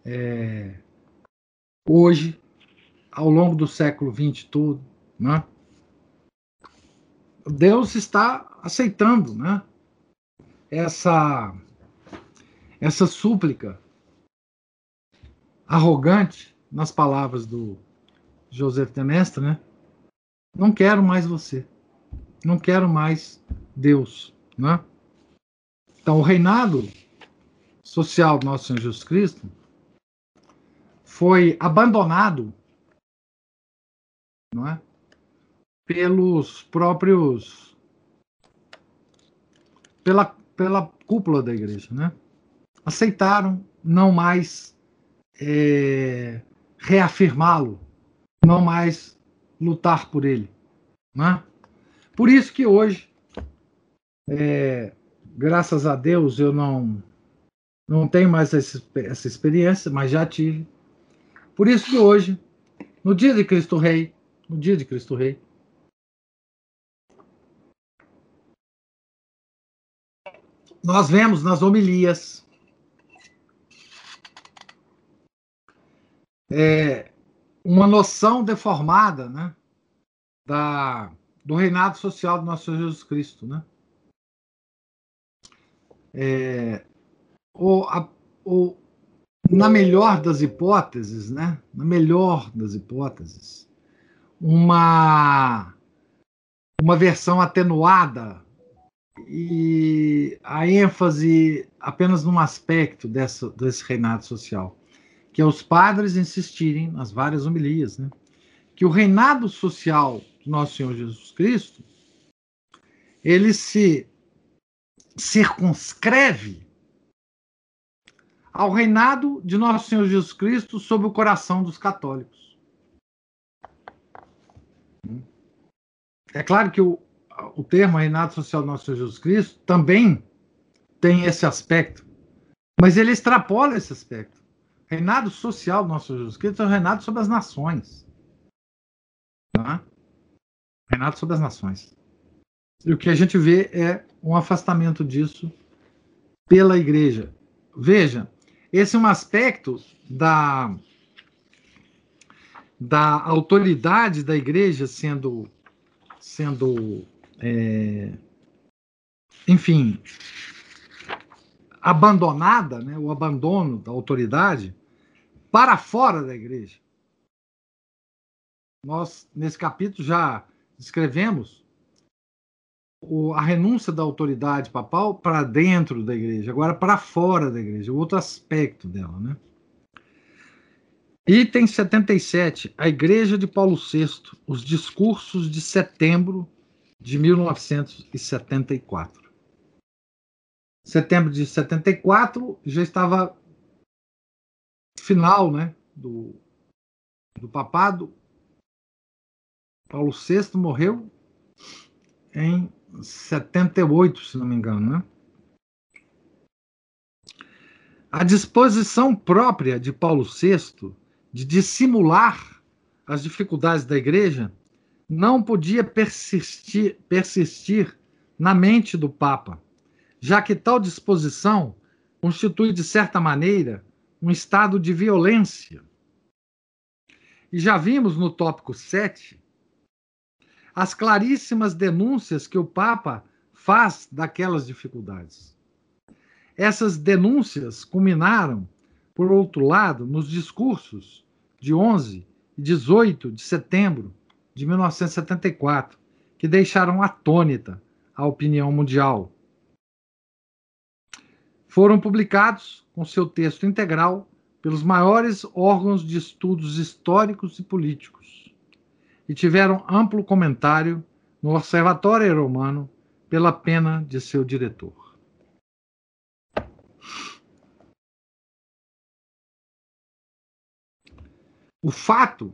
É, hoje, ao longo do século XX todo, né? Deus está aceitando, né? Essa essa súplica arrogante, nas palavras do Joseph de Mestre, né? Não quero mais você. Não quero mais Deus, né? Então, o reinado social do nosso Senhor Jesus Cristo foi abandonado, não é? Pelos próprios pela pela cúpula da igreja, né? aceitaram não mais é, reafirmá-lo, não mais lutar por ele. Né? Por isso que hoje, é, graças a Deus, eu não, não tenho mais essa, essa experiência, mas já tive. Por isso que hoje, no dia de Cristo Rei, no dia de Cristo Rei, nós vemos nas homilias é, uma noção deformada né, da, do reinado social do nosso Jesus Cristo. Né? É, ou, a, ou, na melhor das hipóteses, né, na melhor das hipóteses, uma, uma versão atenuada e a ênfase apenas num aspecto dessa, desse reinado social que é os padres insistirem nas várias homilias, né, que o reinado social do nosso Senhor Jesus Cristo ele se circunscreve ao reinado de nosso Senhor Jesus Cristo sob o coração dos católicos. É claro que o, o termo reinado social do nosso Senhor Jesus Cristo também tem esse aspecto, mas ele extrapola esse aspecto. Reinado social do nosso Jesus Cristo é o reinado sobre as nações. Tá? Reinado sobre as nações. E o que a gente vê é um afastamento disso pela igreja. Veja, esse é um aspecto da, da autoridade da igreja sendo, sendo é, enfim, abandonada, né, o abandono da autoridade, para fora da igreja. Nós, nesse capítulo, já escrevemos a renúncia da autoridade papal para dentro da igreja, agora para fora da igreja, o outro aspecto dela. Né? Item 77, a Igreja de Paulo VI, os discursos de setembro de 1974. Setembro de 74 já estava final né, do, do papado, Paulo VI morreu em 78, se não me engano. Né? A disposição própria de Paulo VI de dissimular as dificuldades da igreja não podia persistir, persistir na mente do Papa, já que tal disposição constitui, de certa maneira, um estado de violência. E já vimos no tópico 7 as claríssimas denúncias que o Papa faz daquelas dificuldades. Essas denúncias culminaram, por outro lado, nos discursos de 11 e 18 de setembro de 1974, que deixaram atônita a opinião mundial. Foram publicados com seu texto integral pelos maiores órgãos de estudos históricos e políticos. E tiveram amplo comentário no Observatório Romano pela pena de seu diretor. O fato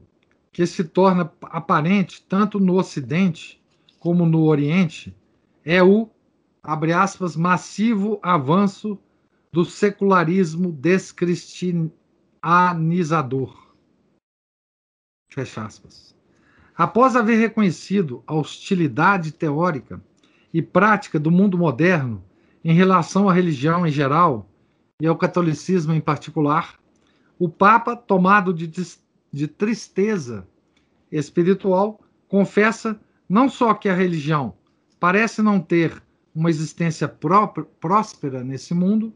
que se torna aparente tanto no Ocidente como no Oriente é o, abre aspas, massivo avanço do secularismo descristianizador. Fecha aspas. Após haver reconhecido a hostilidade teórica e prática do mundo moderno em relação à religião em geral e ao catolicismo em particular, o Papa, tomado de, de tristeza espiritual, confessa não só que a religião parece não ter uma existência própria, próspera nesse mundo,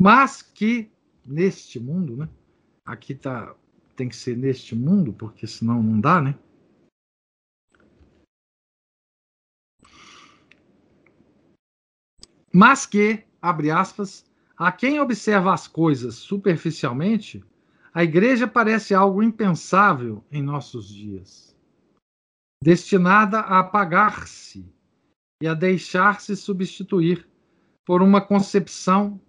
mas que neste mundo, né? Aqui tá, tem que ser neste mundo, porque senão não dá, né? Mas que, abre aspas, a quem observa as coisas superficialmente, a igreja parece algo impensável em nossos dias, destinada a apagar-se e a deixar-se substituir por uma concepção.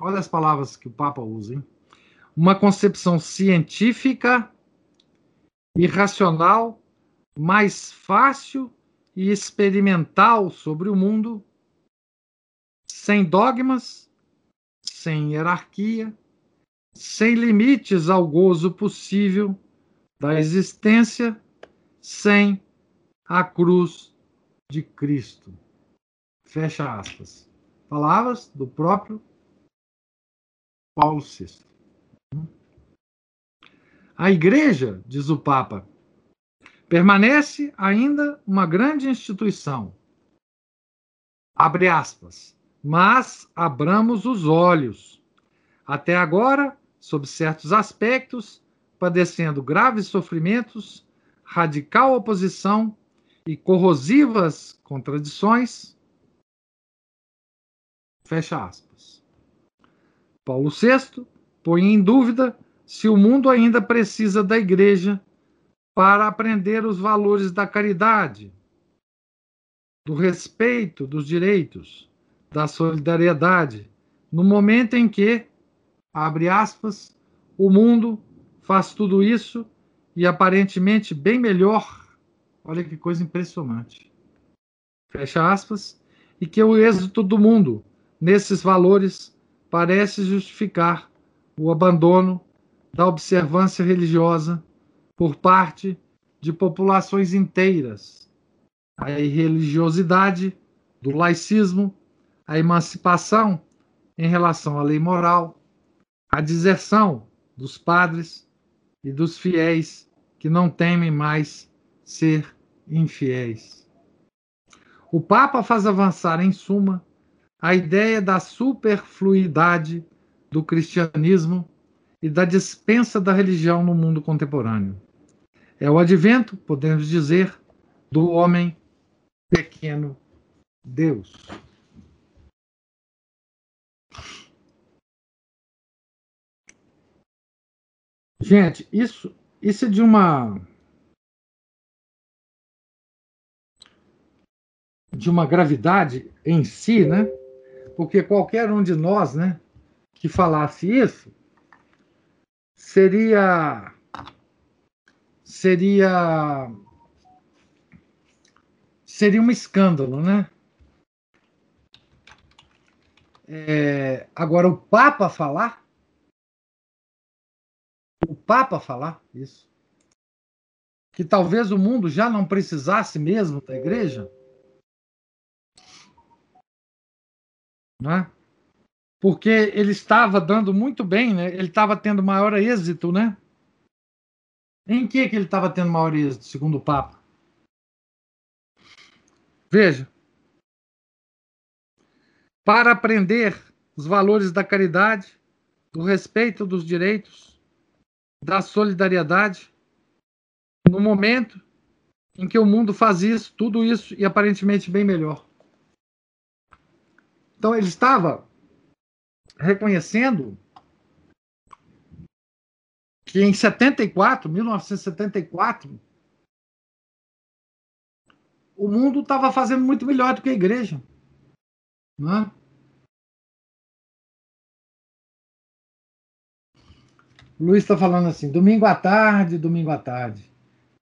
Olha as palavras que o Papa usa, hein? Uma concepção científica e racional mais fácil e experimental sobre o mundo sem dogmas, sem hierarquia, sem limites ao gozo possível da existência, sem a cruz de Cristo. Fecha aspas. Palavras do próprio Paulo VI. A igreja, diz o Papa, permanece ainda uma grande instituição. Abre aspas mas abramos os olhos. Até agora, sob certos aspectos, padecendo graves sofrimentos, radical oposição e corrosivas contradições. Fecha aspas. Paulo VI põe em dúvida se o mundo ainda precisa da igreja para aprender os valores da caridade, do respeito dos direitos, da solidariedade, no momento em que, abre aspas, o mundo faz tudo isso e aparentemente bem melhor. Olha que coisa impressionante. Fecha aspas. E que o êxito do mundo nesses valores parece justificar o abandono da observância religiosa por parte de populações inteiras. A irreligiosidade do laicismo a emancipação em relação à lei moral, a deserção dos padres e dos fiéis que não temem mais ser infiéis. O Papa faz avançar, em suma, a ideia da superfluidade do cristianismo e da dispensa da religião no mundo contemporâneo. É o advento, podemos dizer, do homem pequeno Deus. Gente, isso, isso é de uma de uma gravidade em si, né? Porque qualquer um de nós, né, que falasse isso, seria seria seria um escândalo, né? É, agora o Papa falar Papa falar isso. Que talvez o mundo já não precisasse mesmo da igreja. Né? Porque ele estava dando muito bem, né? ele estava tendo maior êxito, né? Em que, que ele estava tendo maior êxito, segundo o Papa? Veja. Para aprender os valores da caridade, do respeito dos direitos, da solidariedade no momento em que o mundo faz isso, tudo isso e aparentemente bem melhor. Então ele estava reconhecendo que em 74, 1974, o mundo estava fazendo muito melhor do que a igreja. Não Luiz está falando assim: domingo à tarde, domingo à tarde.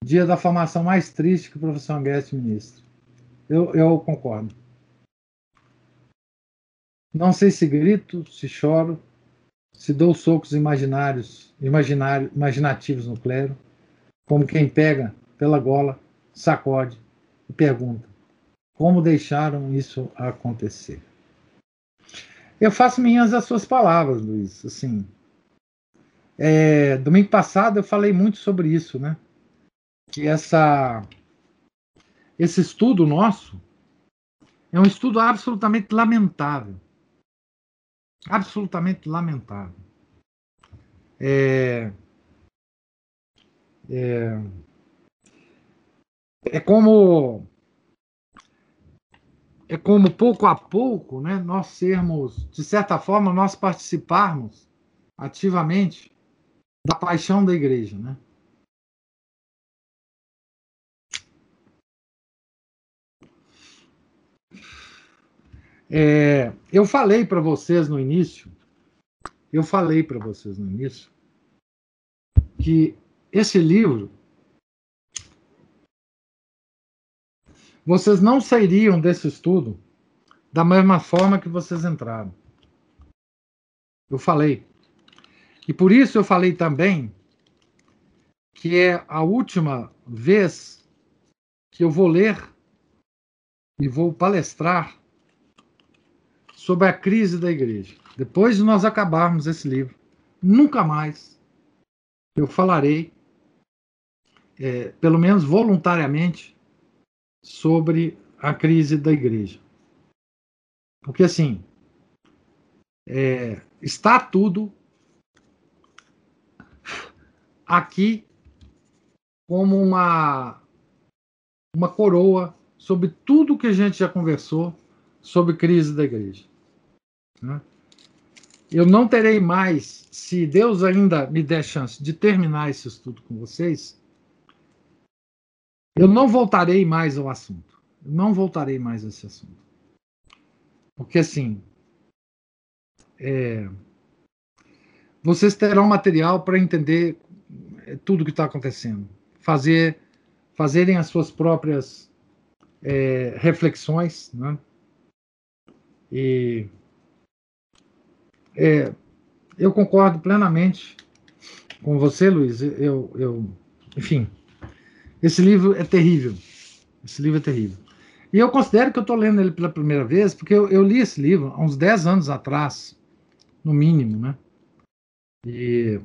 Dia da formação mais triste que o professor Anguete ministro. Eu, eu concordo. Não sei se grito, se choro, se dou socos imaginários, imaginário, imaginativos no clero, como quem pega pela gola, sacode e pergunta: como deixaram isso acontecer? Eu faço minhas as suas palavras, Luiz. Assim, é, domingo passado eu falei muito sobre isso, né? Que essa, esse estudo nosso é um estudo absolutamente lamentável. Absolutamente lamentável. É, é, é como é como pouco a pouco, né, nós sermos, de certa forma, nós participarmos ativamente da paixão da igreja, né? É, eu falei para vocês no início, eu falei para vocês no início que esse livro vocês não sairiam desse estudo da mesma forma que vocês entraram. Eu falei. E por isso eu falei também que é a última vez que eu vou ler e vou palestrar sobre a crise da igreja. Depois de nós acabarmos esse livro, nunca mais eu falarei, é, pelo menos voluntariamente, sobre a crise da igreja. Porque, assim, é, está tudo aqui como uma, uma coroa sobre tudo que a gente já conversou sobre crise da igreja. Né? Eu não terei mais, se Deus ainda me der chance de terminar esse estudo com vocês, eu não voltarei mais ao assunto. Eu não voltarei mais a esse assunto. Porque assim, é, vocês terão material para entender tudo o que está acontecendo, fazer, fazerem as suas próprias é, reflexões, né? E é, eu concordo plenamente com você, Luiz. Eu, eu, enfim, esse livro é terrível. Esse livro é terrível. E eu considero que eu estou lendo ele pela primeira vez, porque eu, eu, li esse livro há uns 10 anos atrás, no mínimo, né? E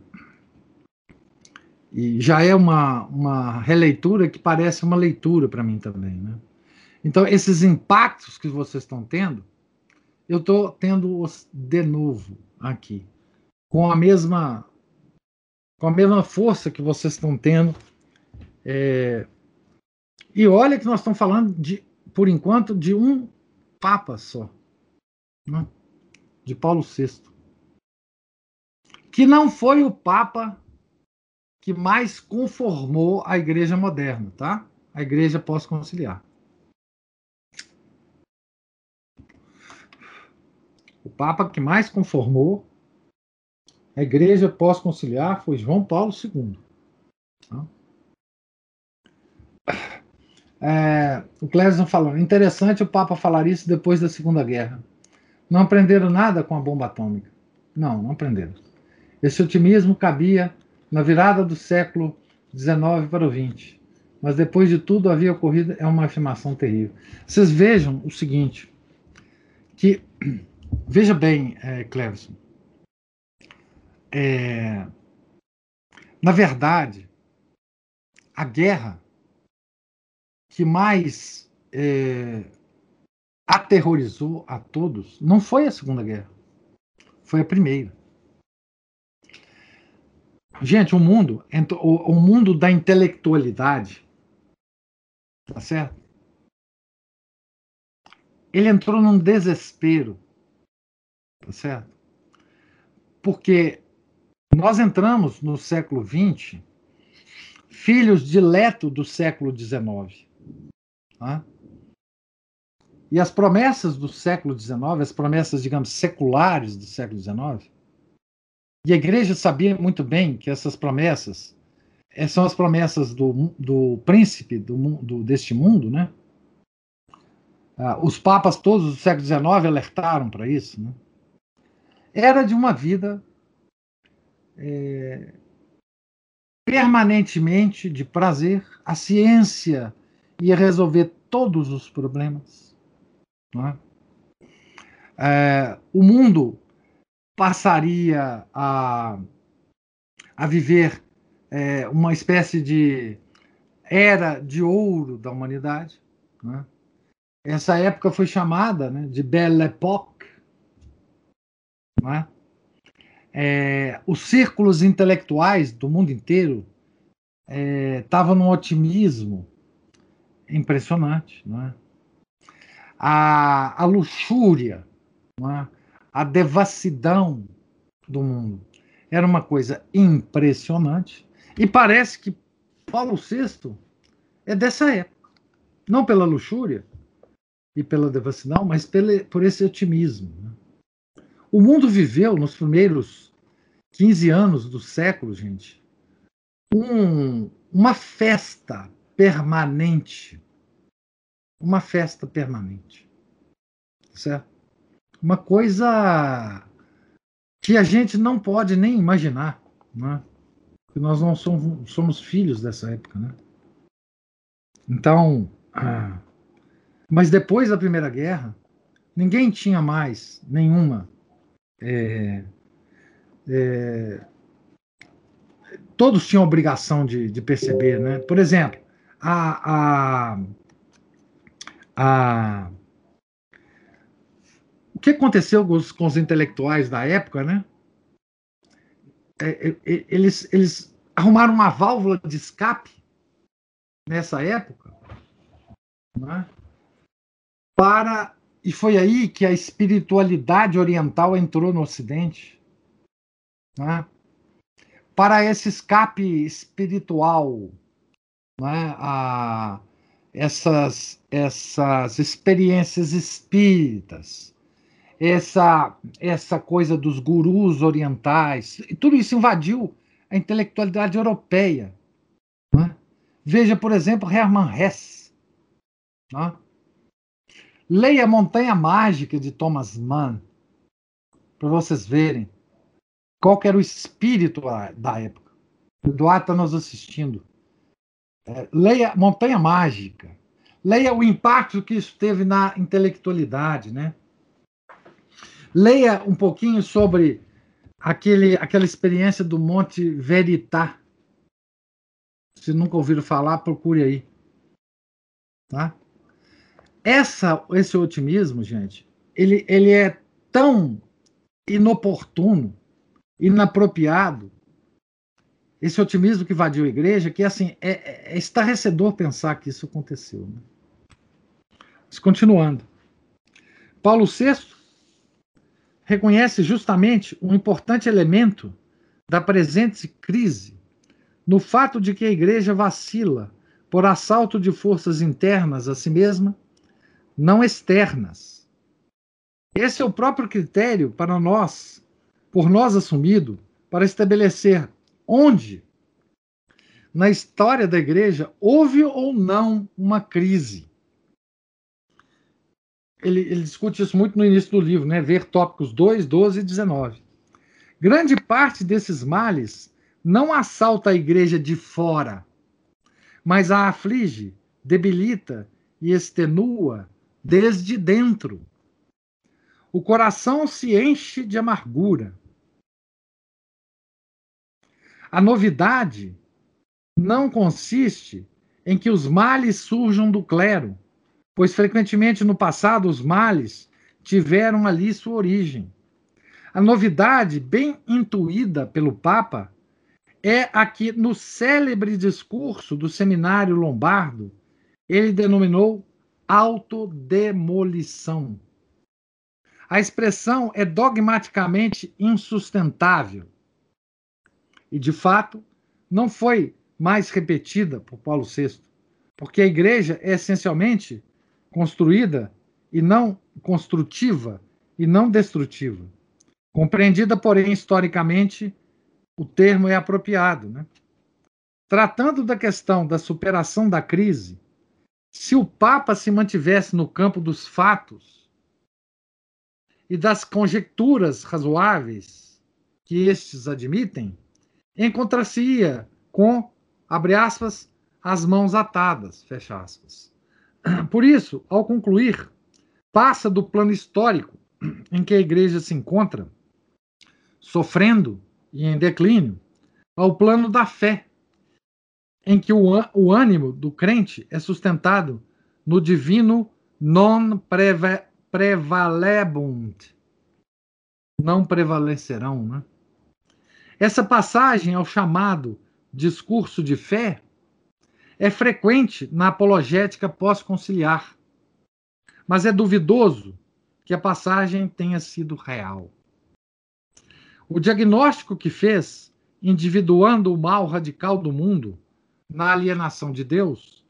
e já é uma, uma releitura que parece uma leitura para mim também. Né? Então, esses impactos que vocês estão tendo, eu estou tendo-os de novo aqui, com a mesma com a mesma força que vocês estão tendo. É... E olha que nós estamos falando de, por enquanto, de um Papa só, né? de Paulo VI, que não foi o Papa que mais conformou a igreja moderna, tá? A igreja pós-conciliar. O Papa que mais conformou a igreja pós-conciliar foi João Paulo II. Tá? É, o Clésio falou: interessante o Papa falar isso depois da Segunda Guerra. Não aprenderam nada com a bomba atômica. Não, não aprenderam. Esse otimismo cabia na virada do século XIX para o XX. Mas depois de tudo havia ocorrido é uma afirmação terrível. Vocês vejam o seguinte, que *clears throat* veja bem, é, Cleverson, é, na verdade, a guerra que mais é, aterrorizou a todos não foi a Segunda Guerra, foi a Primeira. Gente, o mundo, o, o mundo da intelectualidade, tá certo? Ele entrou num desespero, tá certo? Porque nós entramos no século XX, filhos dileto do século XIX. Tá? E as promessas do século XIX, as promessas, digamos, seculares do século XIX, e a igreja sabia muito bem que essas promessas eh, são as promessas do, do príncipe do, do, deste mundo, né? Ah, os papas todos do século XIX alertaram para isso, né? Era de uma vida é, permanentemente de prazer, a ciência ia resolver todos os problemas. É? É, o mundo passaria a, a viver é, uma espécie de era de ouro da humanidade. Né? Essa época foi chamada né, de Belle Époque. Né? É, os círculos intelectuais do mundo inteiro estavam é, num otimismo impressionante. Né? A, a luxúria, né? A devassidão do mundo era uma coisa impressionante. E parece que Paulo VI é dessa época. Não pela luxúria e pela devassidão, mas por esse otimismo. Né? O mundo viveu nos primeiros 15 anos do século, gente, um, uma festa permanente. Uma festa permanente. Certo? Uma coisa que a gente não pode nem imaginar. Né? Porque nós não somos, somos filhos dessa época. Né? Então. Ah, mas depois da Primeira Guerra, ninguém tinha mais nenhuma é, é, todos tinham obrigação de, de, perceber, né? Por exemplo, a, a, a, o que aconteceu com os, com os intelectuais da época, né? É, é, é eles, eles arrumaram uma válvula de escape nessa época, né? para e foi aí que a espiritualidade oriental entrou no Ocidente. Né? Para esse escape espiritual, né? a, essas, essas experiências espíritas, essa, essa coisa dos gurus orientais, tudo isso invadiu a intelectualidade europeia. Né? Veja, por exemplo, Hermann Hesse. Né? Leia Montanha Mágica de Thomas Mann, para vocês verem qual era o espírito da época. Eduardo está nos assistindo. É, leia Montanha Mágica. Leia o impacto que isso teve na intelectualidade, né? Leia um pouquinho sobre aquele, aquela experiência do Monte Veritá. Se nunca ouviram falar, procure aí. Tá? Essa, esse otimismo, gente, ele, ele é tão inoportuno, inapropriado, esse otimismo que invadiu a igreja, que assim, é, é estarrecedor pensar que isso aconteceu. Né? Mas continuando. Paulo VI reconhece justamente um importante elemento da presente crise no fato de que a igreja vacila por assalto de forças internas a si mesma não externas. Esse é o próprio critério para nós, por nós assumido, para estabelecer onde na história da igreja houve ou não uma crise. Ele, ele, discute isso muito no início do livro, né? ver tópicos 2, 12 e 19. Grande parte desses males não assalta a igreja de fora, mas a aflige, debilita e extenua desde dentro. O coração se enche de amargura. A novidade não consiste em que os males surjam do clero, pois frequentemente no passado os males tiveram ali sua origem. A novidade, bem intuída pelo Papa, é a que, no célebre discurso do seminário lombardo, ele denominou autodemolição. A expressão é dogmaticamente insustentável. E, de fato, não foi mais repetida por Paulo VI, porque a igreja é essencialmente construída e não construtiva e não destrutiva. Compreendida, porém, historicamente, o termo é apropriado. Né? Tratando da questão da superação da crise, se o Papa se mantivesse no campo dos fatos e das conjecturas razoáveis que estes admitem, encontrar-se-ia com, abre aspas, as mãos atadas, fecha aspas. Por isso, ao concluir, passa do plano histórico em que a igreja se encontra, sofrendo e em declínio, ao plano da fé, em que o, ânimo do crente é sustentado no divino non prevalebunt. Não prevalecerão, né? Essa passagem ao chamado discurso de fé é frequente na apologética pós-conciliar, mas é duvidoso que a passagem tenha sido real. O diagnóstico que fez, individuando o mal radical do mundo na alienação de Deus,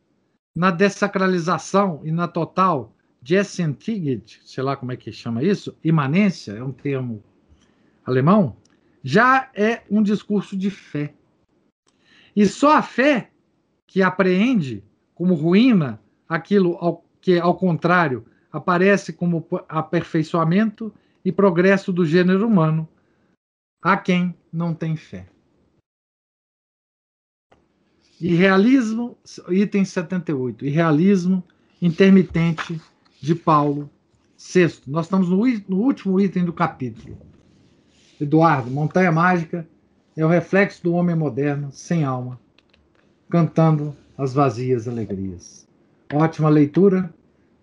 na dessacralização e na total Jessentigit, sei lá como é que chama isso, imanência, é um termo alemão, já é um discurso de fé. E só a fé que apreende como ruína aquilo ao, que, ao contrário, aparece como aperfeiçoamento e progresso do gênero humano, a quem não tem fé. Irrealismo, item 78, irrealismo intermitente de Paulo VI. Nós estamos no, no último item do capítulo. Eduardo, Montanha Mágica é o reflexo do homem moderno, sem alma, cantando as vazias alegrias. Ótima leitura,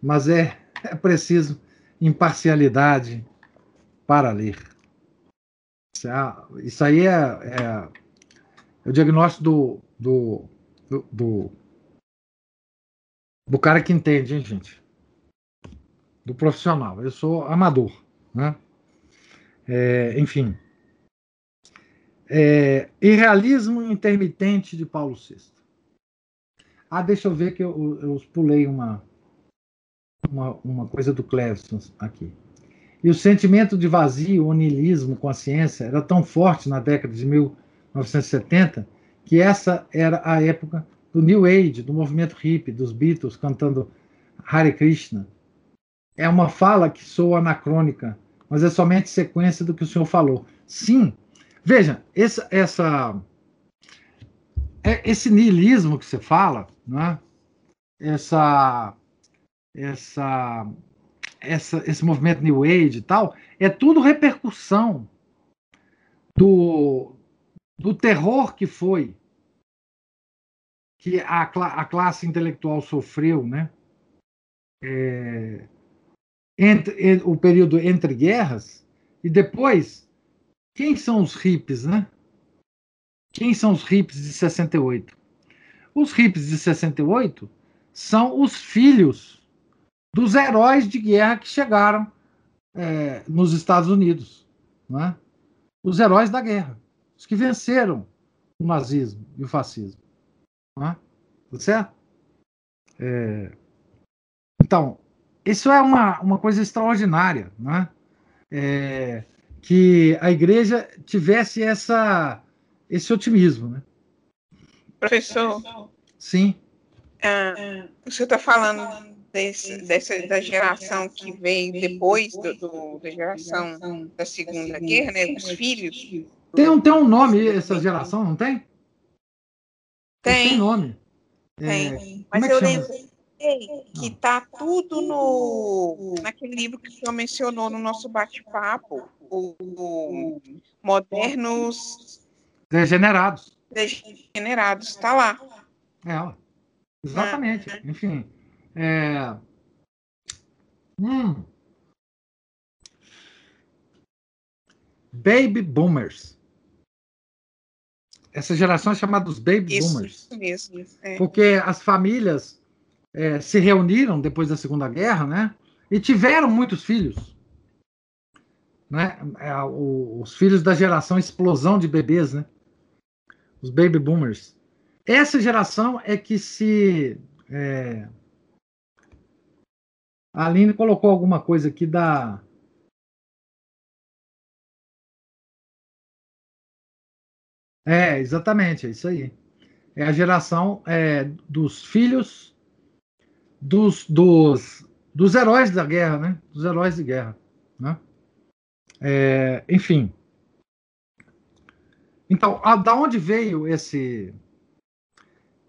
mas é, é preciso imparcialidade para ler. Isso aí é, é, é o diagnóstico do, do, do, do, do cara que entende, hein, gente? Do profissional. Eu sou amador, né? É, enfim. É, irrealismo intermitente de Paulo VI. Ah, deixa eu ver que eu, eu pulei uma, uma, uma coisa do Cleveson aqui. E o sentimento de vazio, onilismo, consciência era tão forte na década de 1970 que essa era a época do New Age, do movimento hippie, dos Beatles cantando Hare Krishna. É uma fala que soa anacrônica, mas é somente sequência do que o senhor falou. Sim, veja, essa, essa, esse niilismo que você fala, né? essa, essa, essa, esse movimento New Age e tal, é tudo repercussão do, do terror que foi que a, a classe intelectual sofreu, né? É, entre, o período entre guerras e depois quem são os hippies, né? Quem são os hippies de 68? Os hippies de 68 são os filhos dos heróis de guerra que chegaram é, nos Estados Unidos, não é? Os heróis da guerra os que venceram o nazismo e o fascismo. Não é? Tá certo? É... Então, isso é uma, uma coisa extraordinária, né? É, que a igreja tivesse essa, esse otimismo. Né? Professor. Sim. Ah, o senhor está falando desse, dessa, da geração que veio depois do, do, da geração da Segunda Guerra, né? Os filhos tem um, tem um nome essa geração, não tem? Tem. Tem nome. Tem. É, Mas é eu lembrei que está tudo no naquele livro que o senhor mencionou no nosso bate-papo, o, o Modernos Degenerados. Degenerados, está lá. É, exatamente. Ah. Enfim. É... Hum. Baby Boomers essa geração é chamada dos baby isso, boomers. Isso mesmo. É. Porque as famílias é, se reuniram depois da Segunda Guerra, né? E tiveram muitos filhos. Né? É, os filhos da geração explosão de bebês, né? Os baby boomers. Essa geração é que se é, A Aline colocou alguma coisa aqui da. É, exatamente, é isso aí. É a geração é, dos filhos dos, dos, dos heróis da guerra, né? Dos heróis de guerra, né? É, enfim. Então, a, da onde veio esse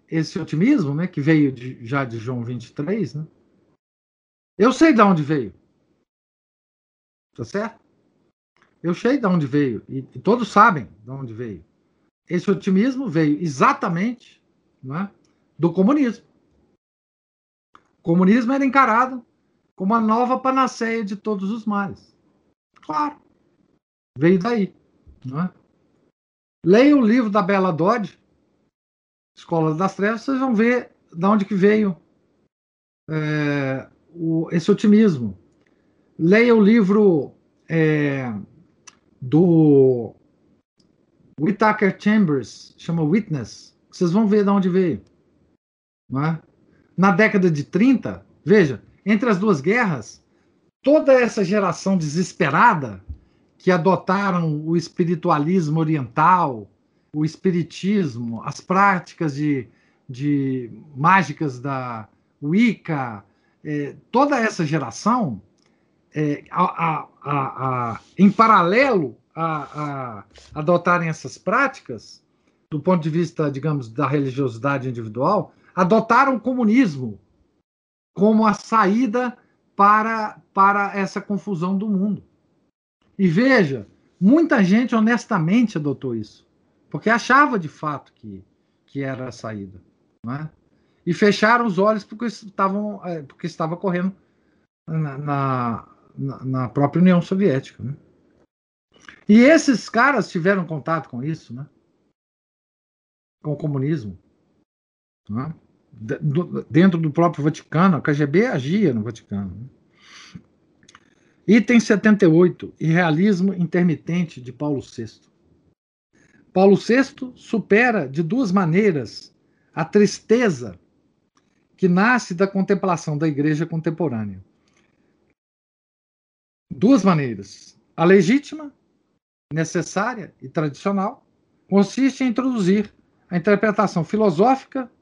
esse otimismo, né? Que veio de, já de João 23, né? Eu sei de onde veio. Tá certo? Eu sei de onde veio. E, e todos sabem de onde veio. Esse otimismo veio exatamente né, do comunismo. O comunismo era encarado como a nova panaceia de todos os males. Claro. Veio daí. Né? Leia o livro da Bela Dodge, Escola das Trevas, vocês vão ver de onde que veio é, o, esse otimismo. Leia o livro é, do Whitaker Chambers, chama Witness. Vocês vão ver de onde veio. É? Na década de 30, veja, entre as duas guerras, toda essa geração desesperada que adotaram o espiritualismo oriental, o espiritismo, as práticas de, de mágicas da Wicca, é, toda essa geração, é, a, a, a, em paralelo a, adotarem essas práticas, do ponto de vista, digamos, da religiosidade individual, adotaram o comunismo como a saída para, para essa confusão do mundo. E veja, muita gente honestamente adotou isso, porque achava de fato que, que era a saída. Não é? e fecharam os olhos porque estavam é, porque estava correndo na, na, na própria União Soviética. Né? E esses caras tiveram contato com isso, né? com o comunismo. Né? Dentro do próprio Vaticano, a KGB agia no Vaticano. Item 78, Irrealismo intermitente de Paulo VI. Paulo VI supera de duas maneiras a tristeza que nasce da contemplação da igreja contemporânea. Duas maneiras. A legítima, necessária e tradicional consiste em introduzir a interpretação filosófica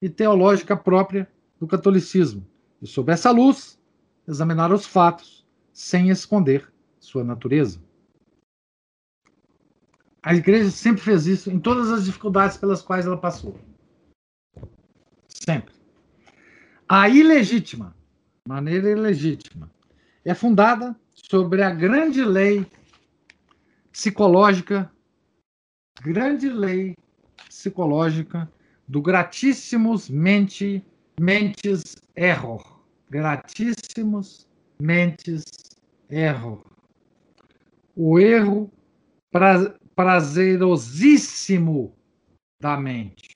e teológica própria do catolicismo e, sob essa luz, examinar os fatos sem esconder sua natureza. A igreja sempre fez isso em todas as dificuldades pelas quais ela passou. Sempre. A ilegítima, maneira ilegítima, é fundada sobre a grande lei psicológica, grande lei psicológica do gratíssimos mente, mentes error. Gratíssimos mentes error. O erro pra, prazerosíssimo da mente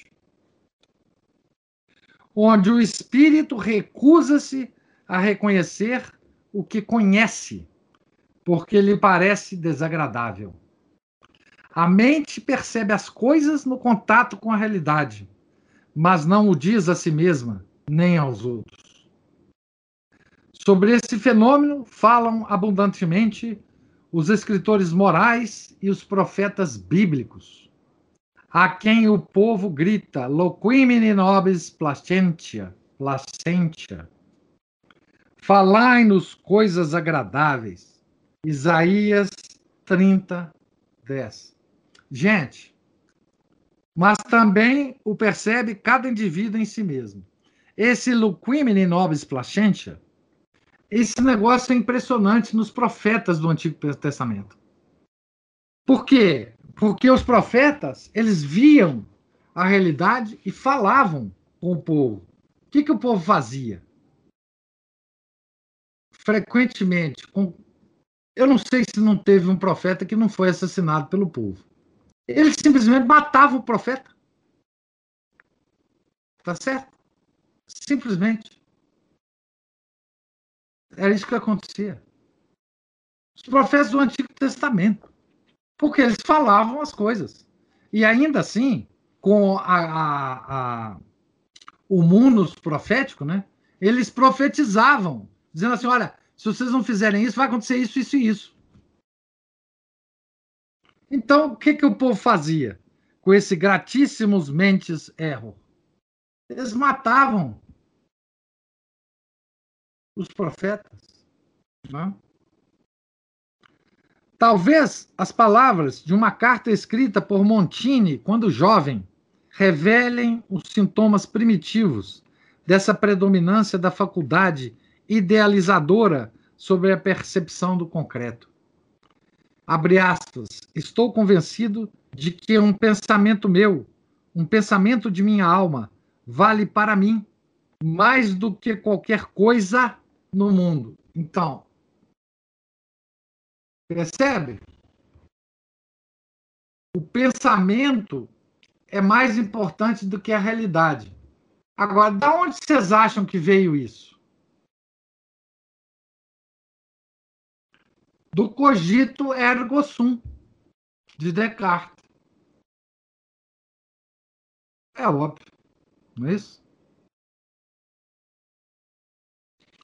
onde o espírito recusa-se a reconhecer o que conhece, porque lhe parece desagradável. A mente percebe as coisas no contato com a realidade, mas não o diz a si mesma, nem aos outros. Sobre esse fenômeno falam abundantemente os escritores morais e os profetas bíblicos a quem o povo grita, loquimini nobis placentia, placentia. Falai-nos coisas agradáveis. Isaías 30, 10. Gente, mas também o percebe cada indivíduo em si mesmo. Esse loquimini nobis placentia, esse negócio é impressionante nos profetas do Antigo Testamento. Por quê? Porque os profetas, eles viam a realidade e falavam com o povo. O que, que o povo fazia? Frequentemente, com... eu não sei se não teve um profeta que não foi assassinado pelo povo. Eles simplesmente matavam o profeta. Tá certo? Simplesmente. Era isso que acontecia. Os profetas do Antigo Testamento porque eles falavam as coisas. E ainda assim, com a, a, a, o mundo profético, né, eles profetizavam dizendo assim: olha, se vocês não fizerem isso, vai acontecer isso, isso e isso. Então, o que, que o povo fazia com esse gratíssimos mentes erro? Eles matavam os profetas. Né? Talvez as palavras de uma carta escrita por Montini, quando jovem, revelem os sintomas primitivos dessa predominância da faculdade idealizadora sobre a percepção do concreto. Abre aspas. Estou convencido de que um pensamento meu, um pensamento de minha alma, vale para mim mais do que qualquer coisa no mundo. Então, percebe? O pensamento é mais importante do que a realidade. Agora, de onde vocês acham que veio isso? Do cogito ergo sum, de Descartes. É óbvio, não é isso?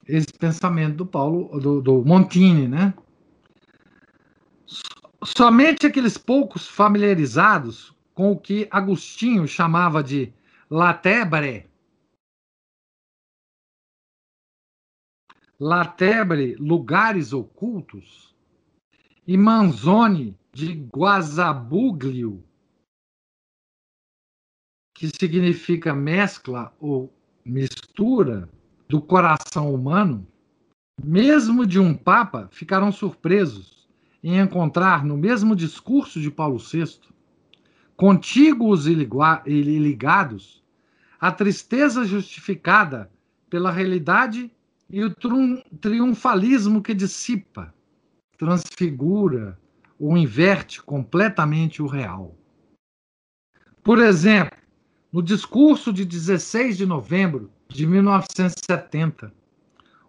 Esse pensamento do Paulo, do, do Montini, né? Somente aqueles poucos familiarizados com o que Agostinho chamava de latebre, latebre, lugares ocultos, e Manzoni de Guazabuglio, que significa mescla ou mistura, do coração humano, mesmo de um papa, ficaram surpresos em encontrar no mesmo discurso de Paulo VI, contíguos e ligados, a tristeza justificada pela realidade e o triunfalismo que dissipa, transfigura ou inverte completamente o real. Por exemplo, no discurso de 16 de novembro de 1970.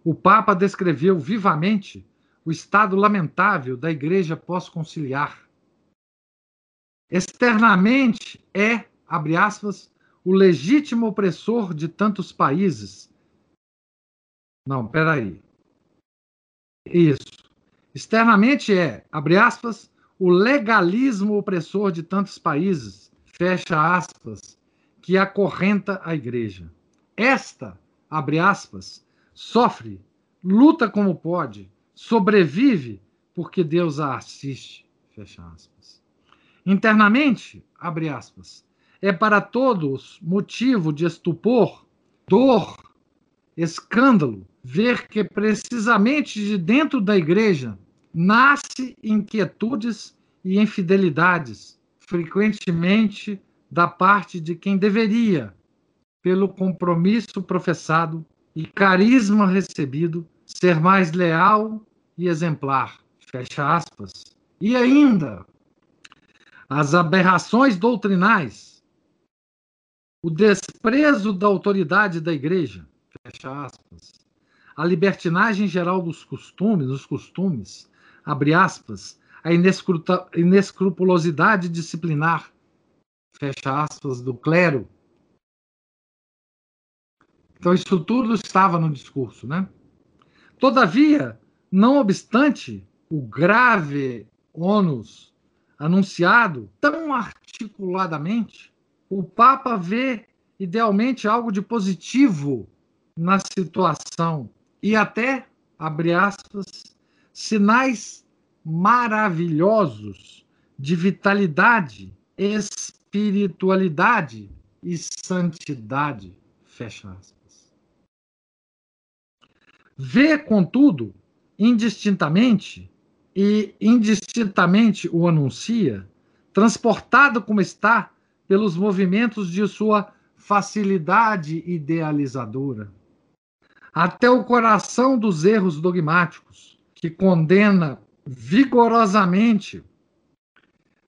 O Papa descreveu vivamente o estado lamentável da Igreja pós-conciliar. Externamente é, abre aspas, o legítimo opressor de tantos países. Não, peraí. Isso. Externamente é, abre aspas, o legalismo opressor de tantos países, fecha aspas, que acorrenta a igreja. Esta, abre aspas, sofre, luta como pode, sobrevive porque Deus a assiste, fecha aspas. Internamente, abre aspas, é para todos motivo de estupor, dor, escândalo, ver que precisamente de dentro da igreja nasce inquietudes e infidelidades, frequentemente da parte de quem deveria, pelo compromisso professado e carisma recebido, ser mais leal e exemplar. Fecha aspas. E ainda, as aberrações doutrinais, o desprezo da autoridade da igreja, fecha aspas, a libertinagem geral dos costumes, dos costumes, abre aspas, a inescrupulosidade disciplinar, fecha aspas, do clero, então, isso tudo estava no discurso. Né? Todavia, não obstante o grave ônus anunciado tão articuladamente, o Papa vê idealmente algo de positivo na situação e até, abre aspas, sinais maravilhosos de vitalidade, espiritualidade e santidade, fecha aspas. Vê, contudo, indistintamente, e indistintamente o anuncia, transportado como está pelos movimentos de sua facilidade idealizadora. Até o coração dos erros dogmáticos, que condena vigorosamente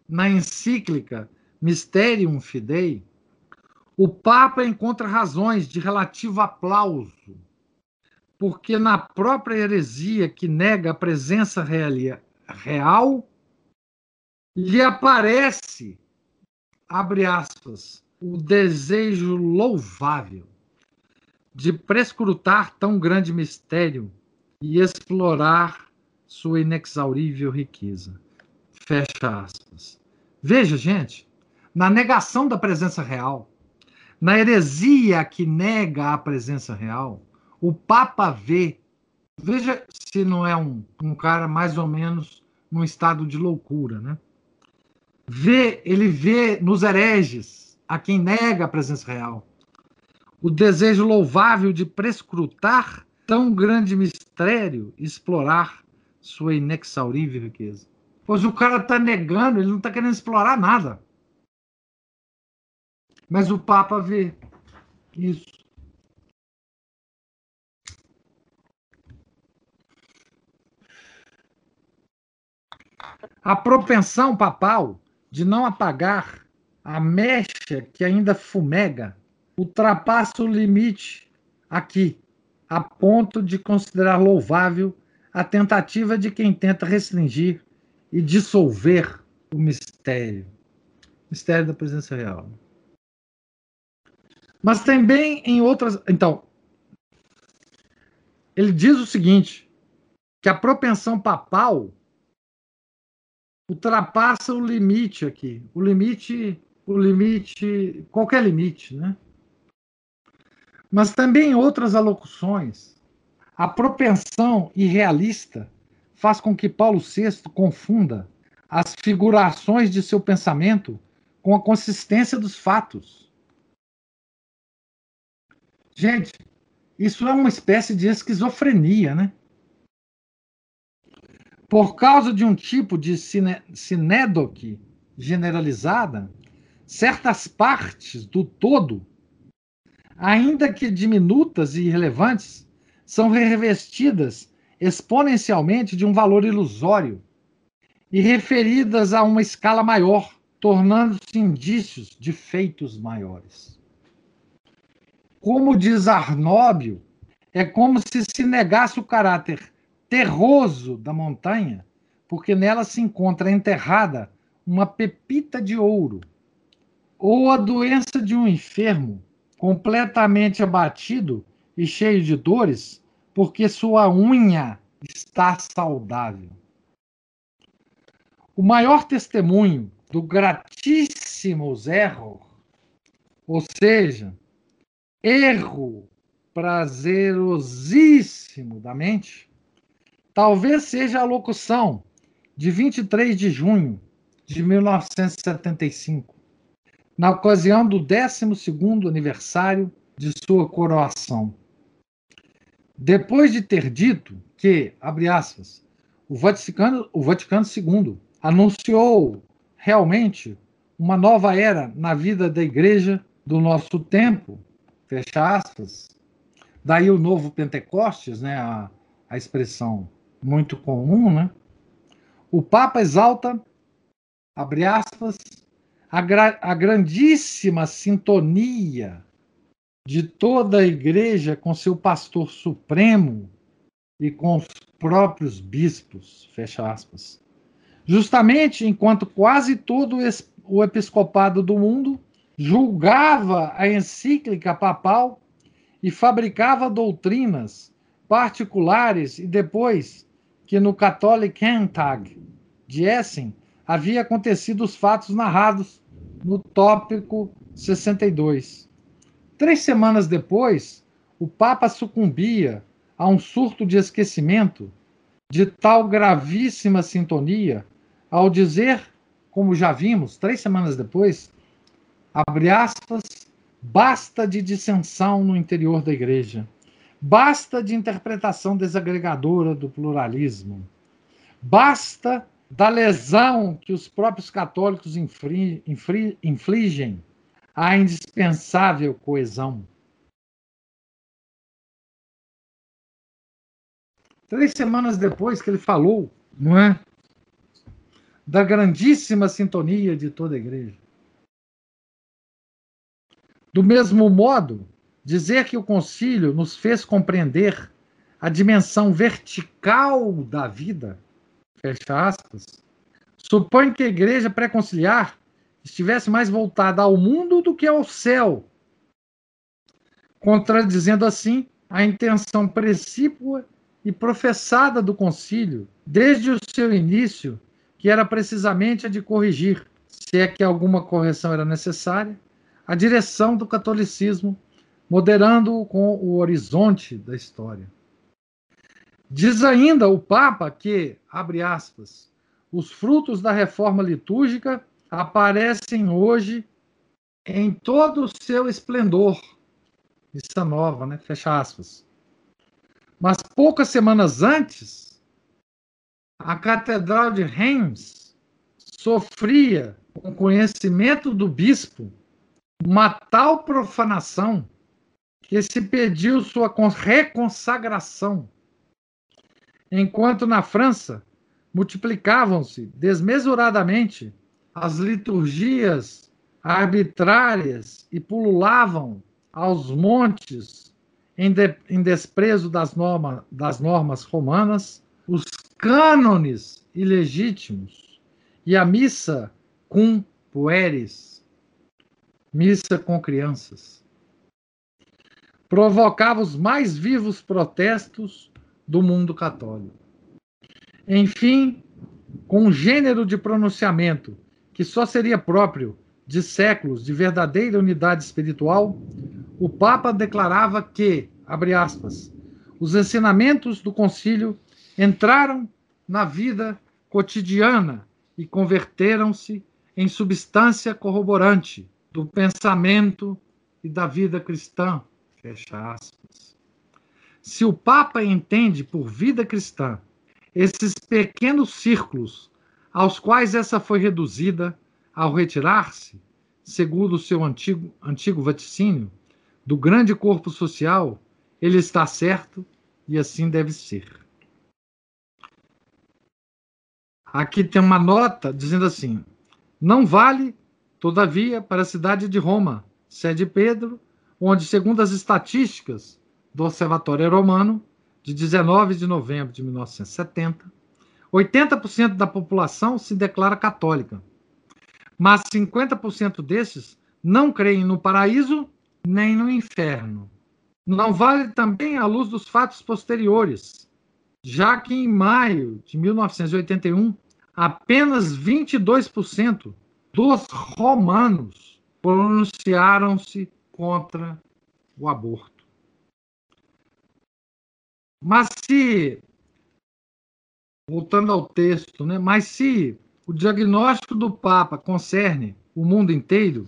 na encíclica Mysterium Fidei, o Papa encontra razões de relativo aplauso porque na própria heresia que nega a presença real, lhe aparece, abre aspas, o desejo louvável de prescrutar tão grande mistério e explorar sua inexaurível riqueza. Fecha aspas. Veja, gente, na negação da presença real, na heresia que nega a presença real, o Papa vê, veja se não é um, um cara mais ou menos num estado de loucura, né? Vê, ele vê nos hereges, a quem nega a presença real, o desejo louvável de prescrutar tão grande mistério explorar sua inexaurível riqueza. Pois o cara está negando, ele não está querendo explorar nada. Mas o Papa vê isso. A propensão papal de não apagar a mecha que ainda fumega ultrapassa o limite aqui, a ponto de considerar louvável a tentativa de quem tenta restringir e dissolver o mistério mistério da presença real. Mas também em outras. Então, ele diz o seguinte: que a propensão papal ultrapassa o limite aqui. O limite, o limite, qualquer limite, né? Mas também outras alocuções, a propensão irrealista faz com que Paulo VI confunda as figurações de seu pensamento com a consistência dos fatos. Gente, isso é uma espécie de esquizofrenia, né? Por causa de um tipo de sinédoque generalizada, certas partes do todo, ainda que diminutas e irrelevantes, são revestidas exponencialmente de um valor ilusório e referidas a uma escala maior, tornando-se indícios de feitos maiores. Como diz Arnóbio, é como se se negasse o caráter terroso da montanha, porque nela se encontra enterrada uma pepita de ouro, ou a doença de um enfermo completamente abatido e cheio de dores, porque sua unha está saudável. O maior testemunho do gratíssimo erro, ou seja, erro prazerosíssimo da mente, talvez seja a locução de 23 de junho de 1975, na ocasião do 12º aniversário de sua coroação. Depois de ter dito que, abre aspas, o Vaticano, o Vaticano II anunciou realmente uma nova era na vida da igreja do nosso tempo, fecha aspas. Daí o novo Pentecostes, né, a, a expressão muito comum, né? O Papa exalta, abre aspas, a, gra a grandíssima sintonia de toda a igreja com seu pastor supremo e com os próprios bispos, fecha aspas. Justamente enquanto quase todo o episcopado do mundo julgava a encíclica papal e fabricava doutrinas particulares e depois que no Catholic Handtag de Essen havia acontecido os fatos narrados no tópico 62. Três semanas depois, o Papa sucumbia a um surto de esquecimento de tal gravíssima sintonia ao dizer, como já vimos, três semanas depois, abre aspas, basta de dissensão no interior da igreja. Basta de interpretação desagregadora do pluralismo. Basta da lesão que os próprios católicos infligem à indispensável coesão. Três semanas depois que ele falou, não é? Da grandíssima sintonia de toda a igreja. Do mesmo modo, Dizer que o concílio nos fez compreender a dimensão vertical da vida, fecha aspas, supõe que a igreja pré-conciliar estivesse mais voltada ao mundo do que ao céu, contradizendo assim a intenção precípua e professada do concílio desde o seu início, que era precisamente a de corrigir, se é que alguma correção era necessária, a direção do catolicismo, moderando-o com o horizonte da história. Diz ainda o Papa que, abre aspas, os frutos da reforma litúrgica aparecem hoje em todo o seu esplendor. Missa nova, né? Fecha aspas. Mas poucas semanas antes, a Catedral de Reims sofria, com conhecimento do bispo, uma tal profanação que se pediu sua reconsagração, enquanto na França multiplicavam-se desmesuradamente as liturgias arbitrárias e pululavam aos montes em, de, em desprezo das, norma, das normas romanas os cânones ilegítimos e a missa cum pueris, missa com crianças. Provocava os mais vivos protestos do mundo católico. Enfim, com um gênero de pronunciamento que só seria próprio de séculos de verdadeira unidade espiritual, o Papa declarava que, abre aspas, os ensinamentos do concílio entraram na vida cotidiana e converteram-se em substância corroborante do pensamento e da vida cristã. Fecha aspas. Se o Papa entende por vida cristã esses pequenos círculos aos quais essa foi reduzida ao retirar-se, segundo o seu antigo, antigo vaticínio, do grande corpo social, ele está certo e assim deve ser. Aqui tem uma nota dizendo assim: não vale, todavia, para a cidade de Roma, sede Pedro, onde, segundo as estatísticas do Observatório Romano, de 19 de novembro de 1970, 80% da população se declara católica, mas 50% desses não creem no paraíso nem no inferno. Não vale também à luz dos fatos posteriores, já que em maio de 1981, apenas 22% dos romanos pronunciaram-se contra o aborto. Mas se, voltando ao texto, né, mas se o diagnóstico do Papa concerne o mundo inteiro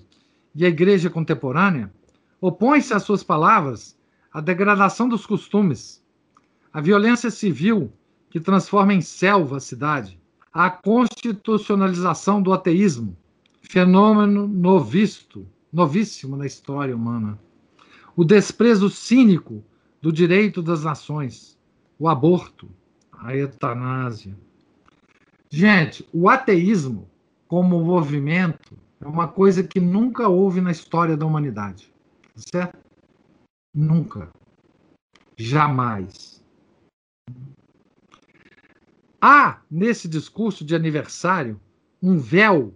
e a igreja contemporânea, Opõe-se às suas palavras a degradação dos costumes, a violência civil que transforma em selva a cidade, a constitucionalização do ateísmo, fenômeno novisto, novíssimo na história humana, o desprezo cínico do direito das nações, o aborto, a eutanásia. Gente, o ateísmo como movimento é uma coisa que nunca houve na história da humanidade. Certo? Nunca. Jamais. Há nesse discurso de aniversário um véu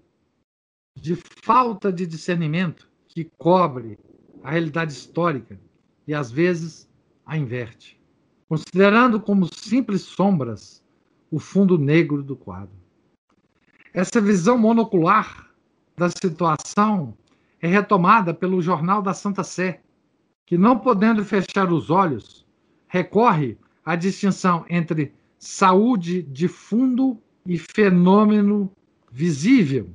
de falta de discernimento que cobre a realidade histórica e às vezes a inverte, considerando como simples sombras o fundo negro do quadro. Essa visão monocular da situação é retomada pelo Jornal da Santa Sé, que, não podendo fechar os olhos, recorre à distinção entre saúde de fundo e fenômeno visível.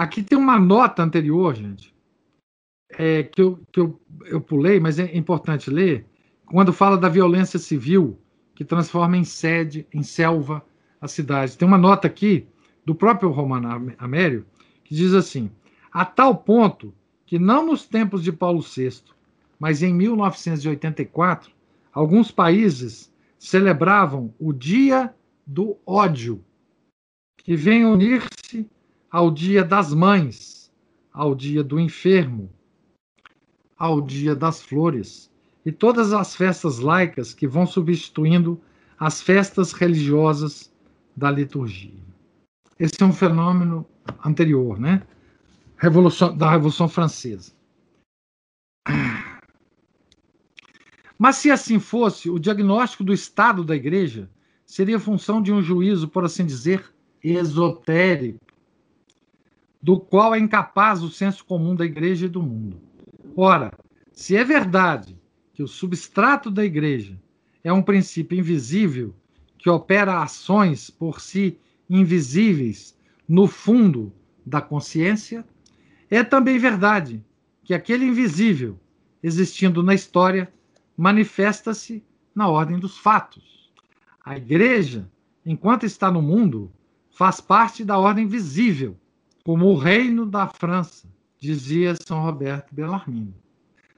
Aqui tem uma nota anterior, gente, é, que, eu, que eu, eu pulei, mas é importante ler, quando fala da violência civil que transforma em sede, em selva, a cidade. Tem uma nota aqui do próprio Romano Amério que diz assim: a tal ponto que não nos tempos de Paulo VI, mas em 1984, alguns países celebravam o Dia do Ódio, que vem unir-se ao Dia das Mães, ao Dia do Enfermo, ao Dia das Flores e todas as festas laicas que vão substituindo as festas religiosas da liturgia. Esse é um fenômeno anterior, né? Revolução, da Revolução Francesa. Mas se assim fosse, o diagnóstico do estado da igreja seria função de um juízo, por assim dizer, esotérico, do qual é incapaz o senso comum da igreja e do mundo. Ora, se é verdade que o substrato da igreja é um princípio invisível que opera ações por si invisíveis no fundo da consciência, é também verdade que aquele invisível, existindo na história, manifesta-se na ordem dos fatos. A igreja, enquanto está no mundo, faz parte da ordem visível, como o reino da França, dizia São Roberto Bellarmine.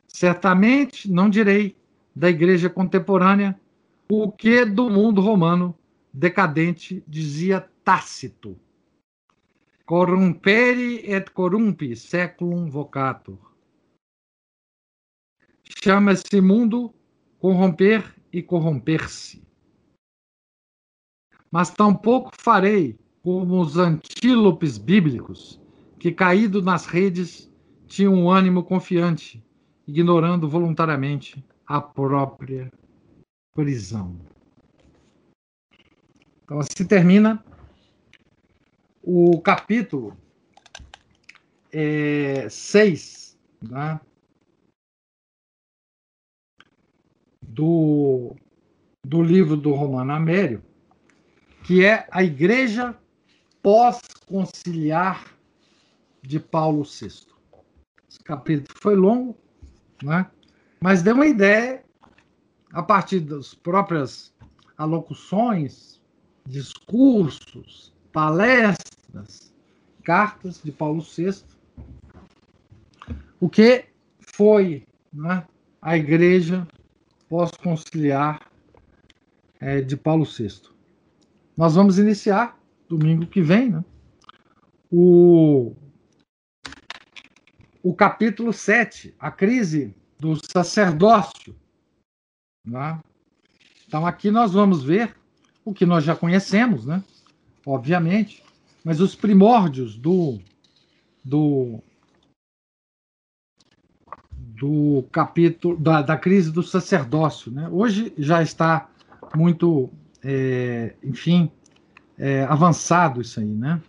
Certamente não direi da igreja contemporânea o que do mundo romano decadente dizia Tácito. Corrumpere et corrumpi seculum vocator. Chama-se mundo corromper e corromper-se. Mas tampouco farei como os antílopes bíblicos, que caído nas redes tinham um ânimo confiante, ignorando voluntariamente a própria prisão. Então, assim termina o capítulo 6 é, né, do, do livro do Romano Amério, que é a Igreja Pós-Conciliar de Paulo VI. Esse capítulo foi longo, né? mas deu uma ideia, a partir das próprias alocuções, discursos, palestras, cartas de Paulo VI, o que foi né, a igreja pós-conciliar é, de Paulo VI. Nós vamos iniciar domingo que vem né, o, o capítulo 7, a crise do sacerdócio. Né? Então aqui nós vamos ver o que nós já conhecemos, né? obviamente, mas os primórdios do, do, do capítulo da, da crise do sacerdócio. Né? Hoje já está muito, é, enfim, é, avançado isso aí. Né?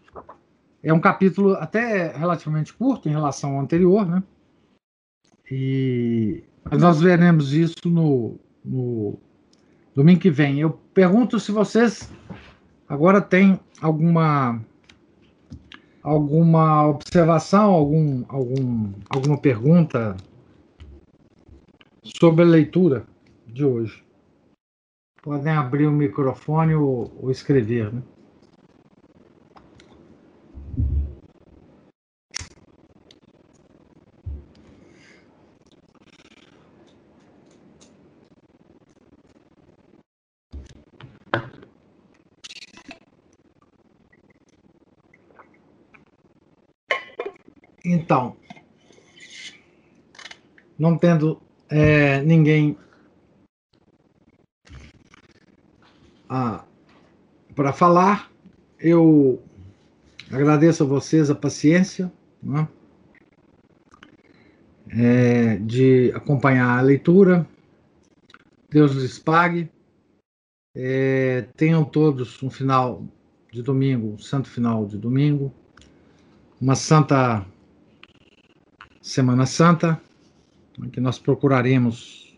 É um capítulo até relativamente curto em relação ao anterior, né? E nós veremos isso no, no domingo que vem. Eu pergunto se vocês agora têm alguma alguma observação, algum, algum, alguma pergunta sobre a leitura de hoje. Podem abrir o microfone ou, ou escrever, né? Então, não tendo é, ninguém ah, para falar. Eu agradeço a vocês a paciência né, é, de acompanhar a leitura. Deus lhes pague. É, tenham todos um final de domingo, um santo final de domingo, uma santa Semana Santa que nós procuraremos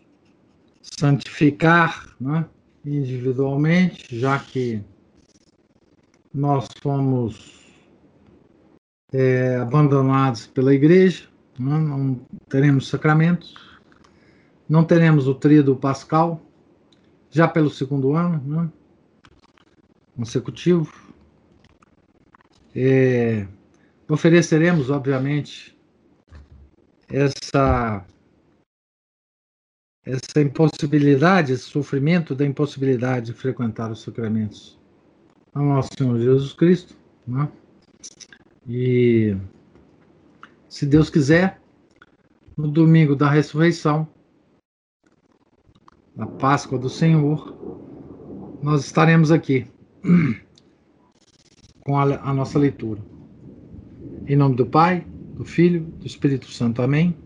santificar né, individualmente, já que nós fomos é, abandonados pela igreja, né, não teremos sacramentos, não teremos o tríado pascal, já pelo segundo ano né, consecutivo. É, ofereceremos, obviamente, essa essa impossibilidade, esse sofrimento da impossibilidade de frequentar os sacramentos ao nosso Senhor Jesus Cristo. Né? E, se Deus quiser, no domingo da ressurreição, na Páscoa do Senhor, nós estaremos aqui *clears throat* com a, a nossa leitura. Em nome do Pai, do Filho, do Espírito Santo. Amém.